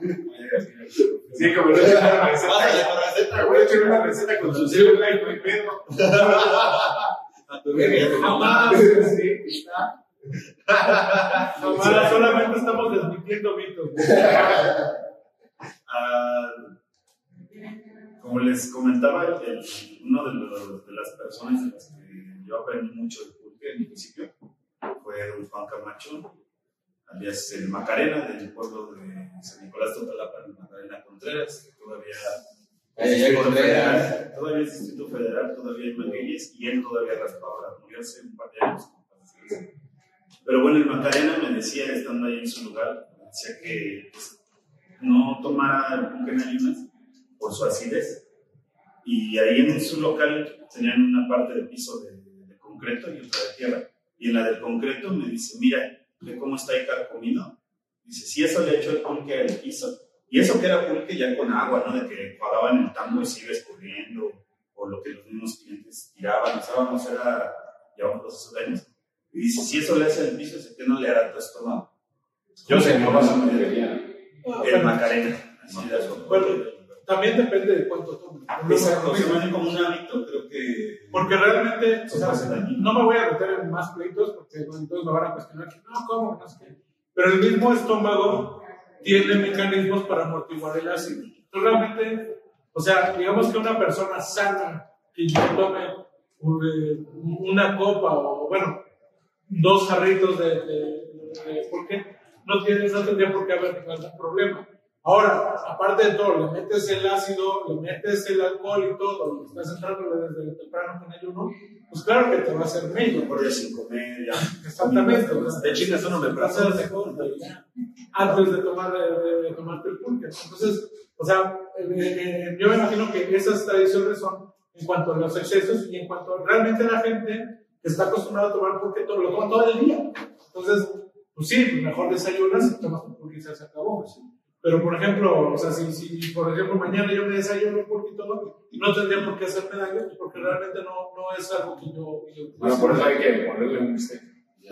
Sí, como le echan una receta. Le güey. echan una receta con su célula y no hay pedo. Jamás, solamente estamos desmintiendo mitos. Ah, como les comentaba, uno de, de las personas de las que yo aprendí mucho del pulque en mi principio fue don Juan Camacho, alias el Macarena del pueblo de San Nicolás Totalapa, el Macarena Contreras, que todavía Distrito Contreras. Todavía es Distrito Federal, todavía hay Magueyes, y él todavía raspaba, murió hace un par de años. Pero bueno, el Macarena me decía, estando ahí en su lugar, me decía que pues, no tomara el pulque en ayunas por su acidez. Y ahí en su local tenían una parte de piso de, de concreto y otra de tierra. Y en la del concreto me dice, mira, ve cómo está ahí carcomido. Dice, si eso le ha hecho el pulque al piso. Y eso que era pulque ya con agua, ¿no? De que pagaban el tambo y sigue escurriendo, o lo que los mismos clientes tiraban, usábamos, era, llevamos los años. Y dice, si eso le hace al piso, ¿es que no le hará tu estómago? Yo sé que no vas a meter El Macarena. Así de eso. Bueno, también depende de cuánto tomes. Exacto, se hace como un hábito, creo que... Porque realmente, o sea, no me voy a meter en más pleitos porque bueno, entonces me van a cuestionar que no, ¿cómo? No sé qué. Pero el mismo estómago tiene mecanismos para amortiguar el ácido. Realmente, o sea, digamos que una persona sana que yo tome eh, una copa o, bueno, dos jarritos de, de, de pulque, no, tiene, no tendría por qué haber ningún problema. Ahora, aparte de todo, le metes el ácido, le metes el alcohol y todo, y estás entrando desde temprano con ayuno, pues claro que te va a hacer medio. Por sin comer, ya. Exactamente. De chicas uno me va a ser mejor, ya, antes de, tomar, de, de tomarte el pulque. Entonces, o sea, eh, eh, yo me imagino que esas tradiciones son en cuanto a los excesos y en cuanto a realmente la gente que está acostumbrada a tomar pulque todo, lo toma todo el día. Entonces, pues sí, mejor desayunas y tomas tu pulque y se acabó. pues, sí. Pero, por ejemplo, o sea, si, si por ejemplo mañana yo me desayuno un todo, no tendría por qué hacerme daño, pues, porque realmente no, no es algo que yo... que yo Bueno, por eso hay que ponerle un bistec.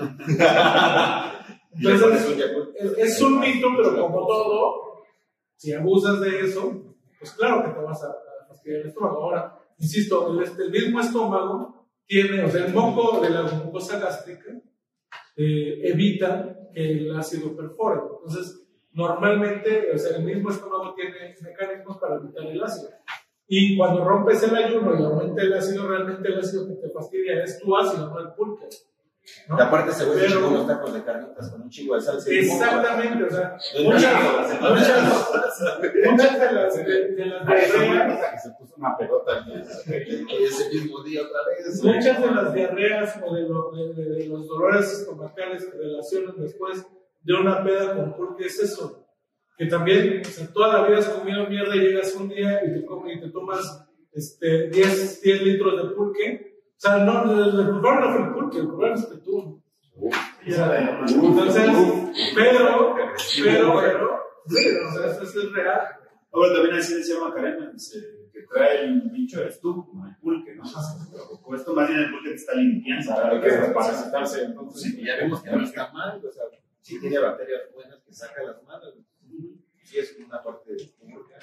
Entonces, es, es un mito, pero como todo, si abusas de eso, pues claro que te vas a, fastidiar el estómago. Ahora, insisto, el, el mismo estómago tiene, o sea, el moco de la mucosa gástrica eh, evita que el ácido perfore. Entonces, normalmente, o sea, el mismo estómago tiene mecanismos para evitar el ácido. Y cuando rompes el ayuno y aumenta el ácido, realmente el ácido que te fastidia es tu ácido, no el pulque. ¿no? Y aparte se vuelve chico unos tacos de carnitas con un chingo de salsa. Exactamente, o sea, muchas, muchas, muchas de las, de, de las diarreas, se puso una pelota. Ese mismo día otra vez. muchas de las diarreas o de, lo- de- de- de los dolores estomacales que relacionan después de una peda con pulque es eso. Que también, o sea, toda la vida has comido mierda y llegas un día y te, comes, y te tomas este, 10, 10 litros de pulque. O sea, no, el, el problema no fue el pulque, el problema es que tú. Entonces, pero, pero, pero, o sea, eso, es real. Ahora también así decía Macarena, dice, que trae el bicho eres tú, no el pulque, ¿no? O esto más bien el pulque te está limpiando. Hay que. Entonces, Y ya vemos que no está mal, o sea, sí tiene bacterias buenas que saca las malas. Sí es una parte de pulque,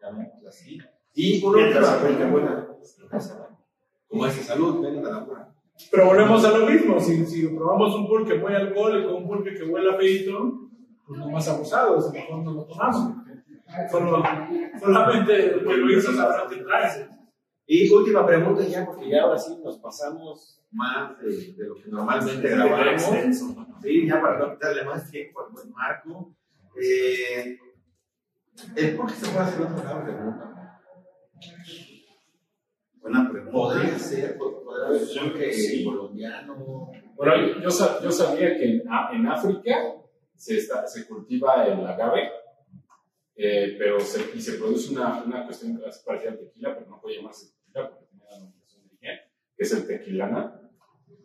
llamémosla así. Y una buena, como es de salud, venga la pura. Pero volvemos a lo mismo, si, si probamos un pulque muy alcohólico, un pulque que huele a feito, pues no más abusados, mejor no lo tomamos. Solo, solamente el que lo hizo sabrá qué trae. Y última pregunta ya, porque ya ahora sí nos pasamos más de, de lo que normalmente grabamos. Sí, ya para no quitarle más tiempo al buen Marco. Eh, ¿El por qué se puede hacer otra pregunta? Buena pregunta. Podría ser, podría haber Yo creo que sí. colombiano. Bueno, yo- yo, sa- yo sabía que en, en África se, está, se cultiva el agave, eh, pero se, y se produce una, una cuestión parecida al tequila, pero no puede llamarse tequila porque la de origen, que es el tequilana.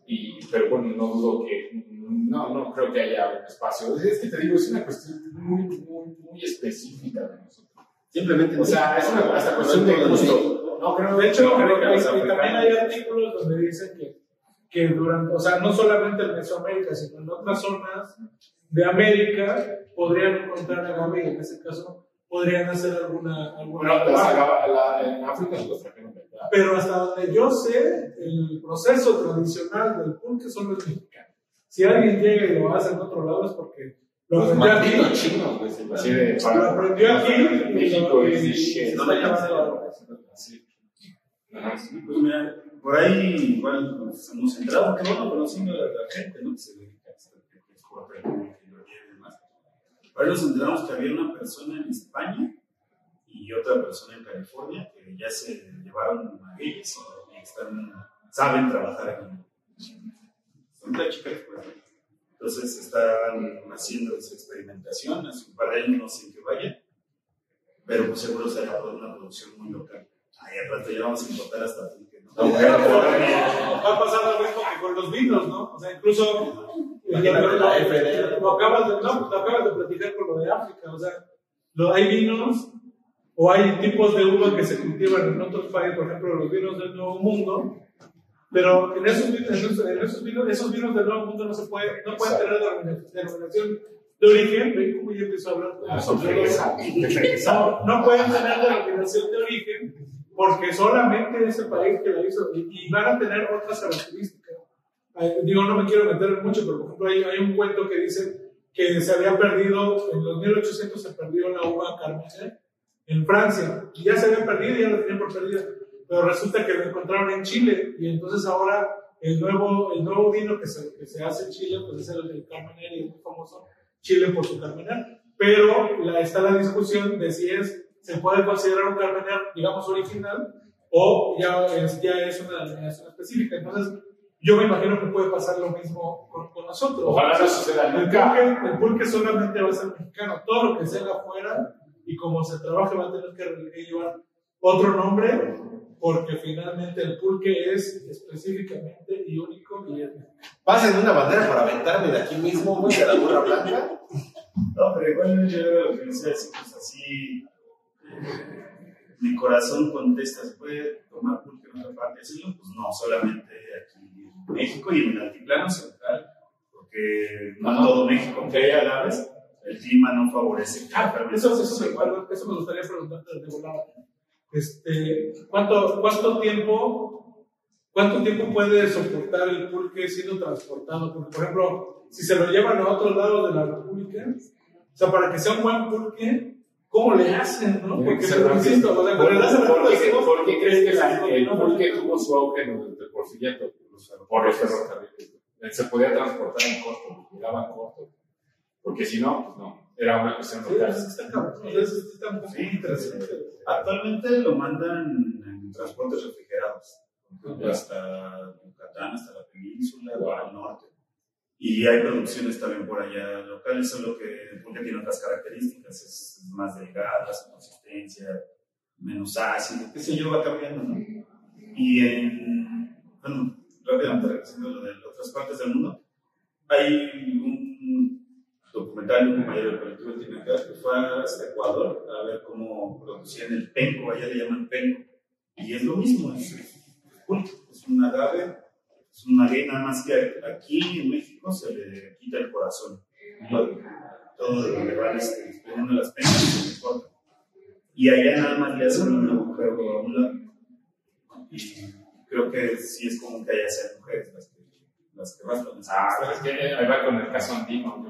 Y, pero bueno, no dudo que, no, no creo que haya espacio. Es que te digo, es una cuestión muy, muy, muy específica de nosotros. Simplemente. O sea, es una hasta cuestión de gusto. No creo, De hecho, no creo que hay- también hay artículos donde dicen que, que durante, o sea, no solamente en Mesoamérica, sino en otras zonas de América podrían encontrar agave y en ese caso podrían hacer alguna. alguna Bueno, las agava- la- en África los trajeron de allá. Pero hasta donde yo sé, el proceso tradicional del pulque solo es mexicano. Si alguien llega y lo hace en otro lado es porque lo Los aprendió aquí. malditos chinos, güey. se Así de, Lo aprendió aquí y México y- y se No. Así. Ajá. Pues mira, por ahí igual nos hemos entrado, que bueno, conociendo a la, la gente, ¿no? Que se dedica a esto, que es por aprender y demás. Por ahí nos enteramos que había una persona en España y otra persona en California que ya se llevaron magueyes y están, saben trabajar aquí. Son las chicas, pues, ¿no? Entonces están haciendo esa experimentación, hace un par de años no sé qué vaya, pero pues seguro será por una producción muy local. Ahí al rato ya vamos a importar hasta pulque, ¿no? Va a pasar lo mismo que con los vinos, ¿no? O sea, incluso lo, acabas de, no, acabas de platicar con lo de África. O sea, hay vinos o hay tipos de uva que se cultivan en otros países, por ejemplo, los vinos del Nuevo Mundo. Pero en esos, vinos- en esos, en esos vinos, esos vinos del Nuevo Mundo no se puede, no pueden tener denomina- denominación de origen. ¿Ven cómo ya empiezo a hablar? Ah. No, no pueden tener denominación de origen porque solamente ese país que la hizo y, van a tener otras características. Digo, no me quiero meter mucho, pero por ejemplo hay, hay un cuento que dice que se había perdido, en los 1800 se perdió la uva Carmener en Francia, y ya se había perdido, ya la tenían por perdida, pero resulta que lo encontraron en Chile, y entonces ahora el nuevo, el nuevo vino que se, que se hace en Chile, pues es el, el Carmener, y es muy famoso Chile por su Carmener, pero la, está la discusión de si es, se puede considerar un Carmener, digamos, original, o ya es, ya es una denominación específica, entonces yo me imagino que puede pasar lo mismo con, con nosotros. Ojalá no suceda El nunca. pulque, el pulque solamente va a ser mexicano. Todo lo que se haga afuera y como se trabaje va a tener que, llevar otro nombre porque finalmente el pulque es específicamente y único y es. Pasen una bandera para aventarme de aquí mismo, güey, de la burra blanca. No, pero igual yo lo que decía, así, pues así, eh, mi corazón contesta, ¿se puede tomar pulque en otra parte? Decirlo, pues no, solamente aquí en México y en el altiplano central, porque no Ajá. todo México, aunque haya agaves, el clima no favorece Ah, eso, eso, me, igual. eso me gustaría preguntarte de volada. Este, ¿cuánto, ¿Cuánto tiempo cuánto tiempo puede soportar el pulque siendo transportado? Porque, por ejemplo, si se lo llevan a otros lados de la República, o sea, para que sea un buen pulque, ¿cómo le hacen? ¿no? Porque, rápido. insisto, o sea, ¿Por qué, por qué crees que la- el pulque tuvo su auge en el porfiriato? Por los ferrocarriles. Se podía transportar en corto, llegaban corto. Porque si no, pues no. Era una cuestión Sí, es que está un poco Sí, interesante. Actualmente lo mandan en transportes refrigerados, hasta Yucatán, hasta la península, o al norte. Y hay producciones también por allá locales, solo que el pulque tiene otras características, es más delgada, su consistencia, menos ácido, qué sé yo, va cambiando, ¿no? Y en, bueno, rápidamente regresando a lo de otras partes del mundo, hay un documental un compañero del colectivo Tinaca que fue hasta Ecuador a ver cómo producían el penco, allá le llaman penco. Y es lo mismo, es, es un agave, es una ley nada más que aquí en México se le quita el corazón. Todo, de donde van este, desprendiendo las penas se le corta. Y allá nada más le hacen un agujero a un lado. Y creo que sí es como que allá sean mujeres las que, las que raspan. Ah, es que ahí va con el caso andino.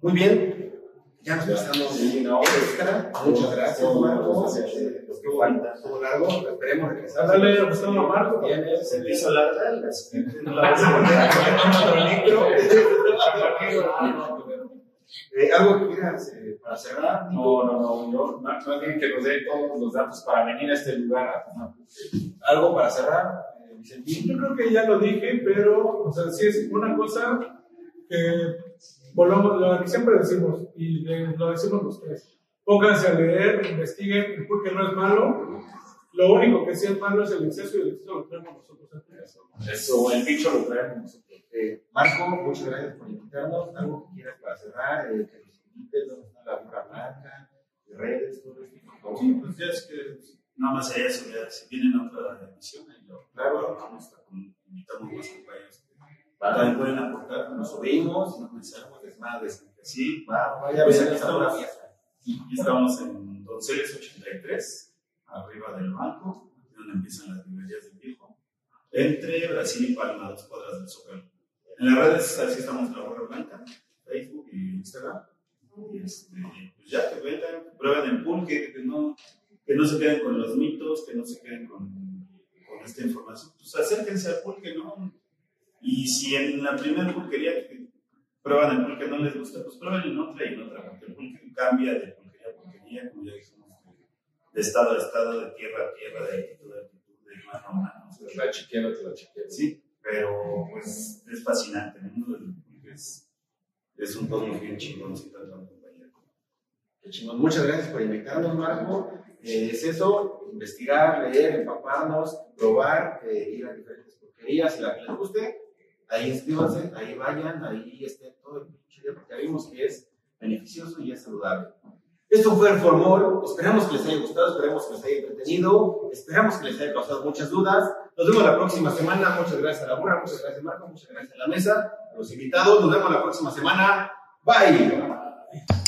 Muy bien. Ya nos pasamos Sí, no, extra. Muchas gracias, Marco. Estuvo largo. Esperemos regresar. Dale, Gustavo, a Marco. Tienes Se le hizo larga la No la vas a poner. Eh, ¿Algo que quieras eh, para cerrar? No, no, no. Yo, más bien que nos dé todos los datos para venir a este lugar. ¿Algo para cerrar? Yo creo que ya lo dije, pero, o sea, sí es una cosa que volvamos, lo que siempre decimos, y lo decimos los tres. Pónganse a leer, investiguen, porque no es malo. Lo único que sí es malo es el exceso y el exceso lo tenemos nosotros eso. El bicho lo traemos nosotros. Eh, Marco, muchas gracias por invitarnos. ¿Algo que quieras para cerrar? Eh, que nos invites, ¿dónde está la burra blanca? Redes, todo esto. Sí, pues ya es que nada más sería eso, ya si vienen a otra emisión, y lo, claro, vamos a invitamos más compañeros que también pueden aportar, Nos subimos, nos mencionamos desmadres. Sí, Va, vaya a Pues ver esta buena estamos. estamos en Donceles 83, arriba del banco, donde empiezan las librerías del viejo, entre Brasil y Palma, dos cuadras del Zócalo. En las redes así estamos la Borra Blanca, Facebook y Instagram. Y este, pues ya que vengan, prueben el pulque, que no, que no se queden con los mitos, que no se queden con, con esta información. Pues acérquense al pulque, ¿no? Y si en la primera pulquería que prueban el pulque no les gusta, pues prueben en otra y en otra, porque el pulque cambia de pulquería a pulquería, como ya dijimos, de estado a estado, de tierra a tierra, de altitud a altitud, de mano a mano. o sea, La chiquera la chiquera. Sí, pero pues es fascinante. El mundo del pulque es, es un cosmos bien chingón, sin tanto chingón. Muchas gracias por invitarnos, Marco. Eh, es eso, investigar, leer, empaparnos, probar, eh, ir a diferentes porquerías y la que les guste. Ahí inscríbanse, ahí vayan, ahí esté todo el pinche porque ya vimos que es beneficioso y es saludable. Esto fue el Formol. Esperamos que les haya gustado, esperamos que les haya entretenido, esperamos que les haya causado muchas dudas. Nos vemos la próxima semana. Muchas gracias a la burra, muchas gracias, Marco, muchas gracias a la mesa, a los invitados. Nos vemos la próxima semana. Bye.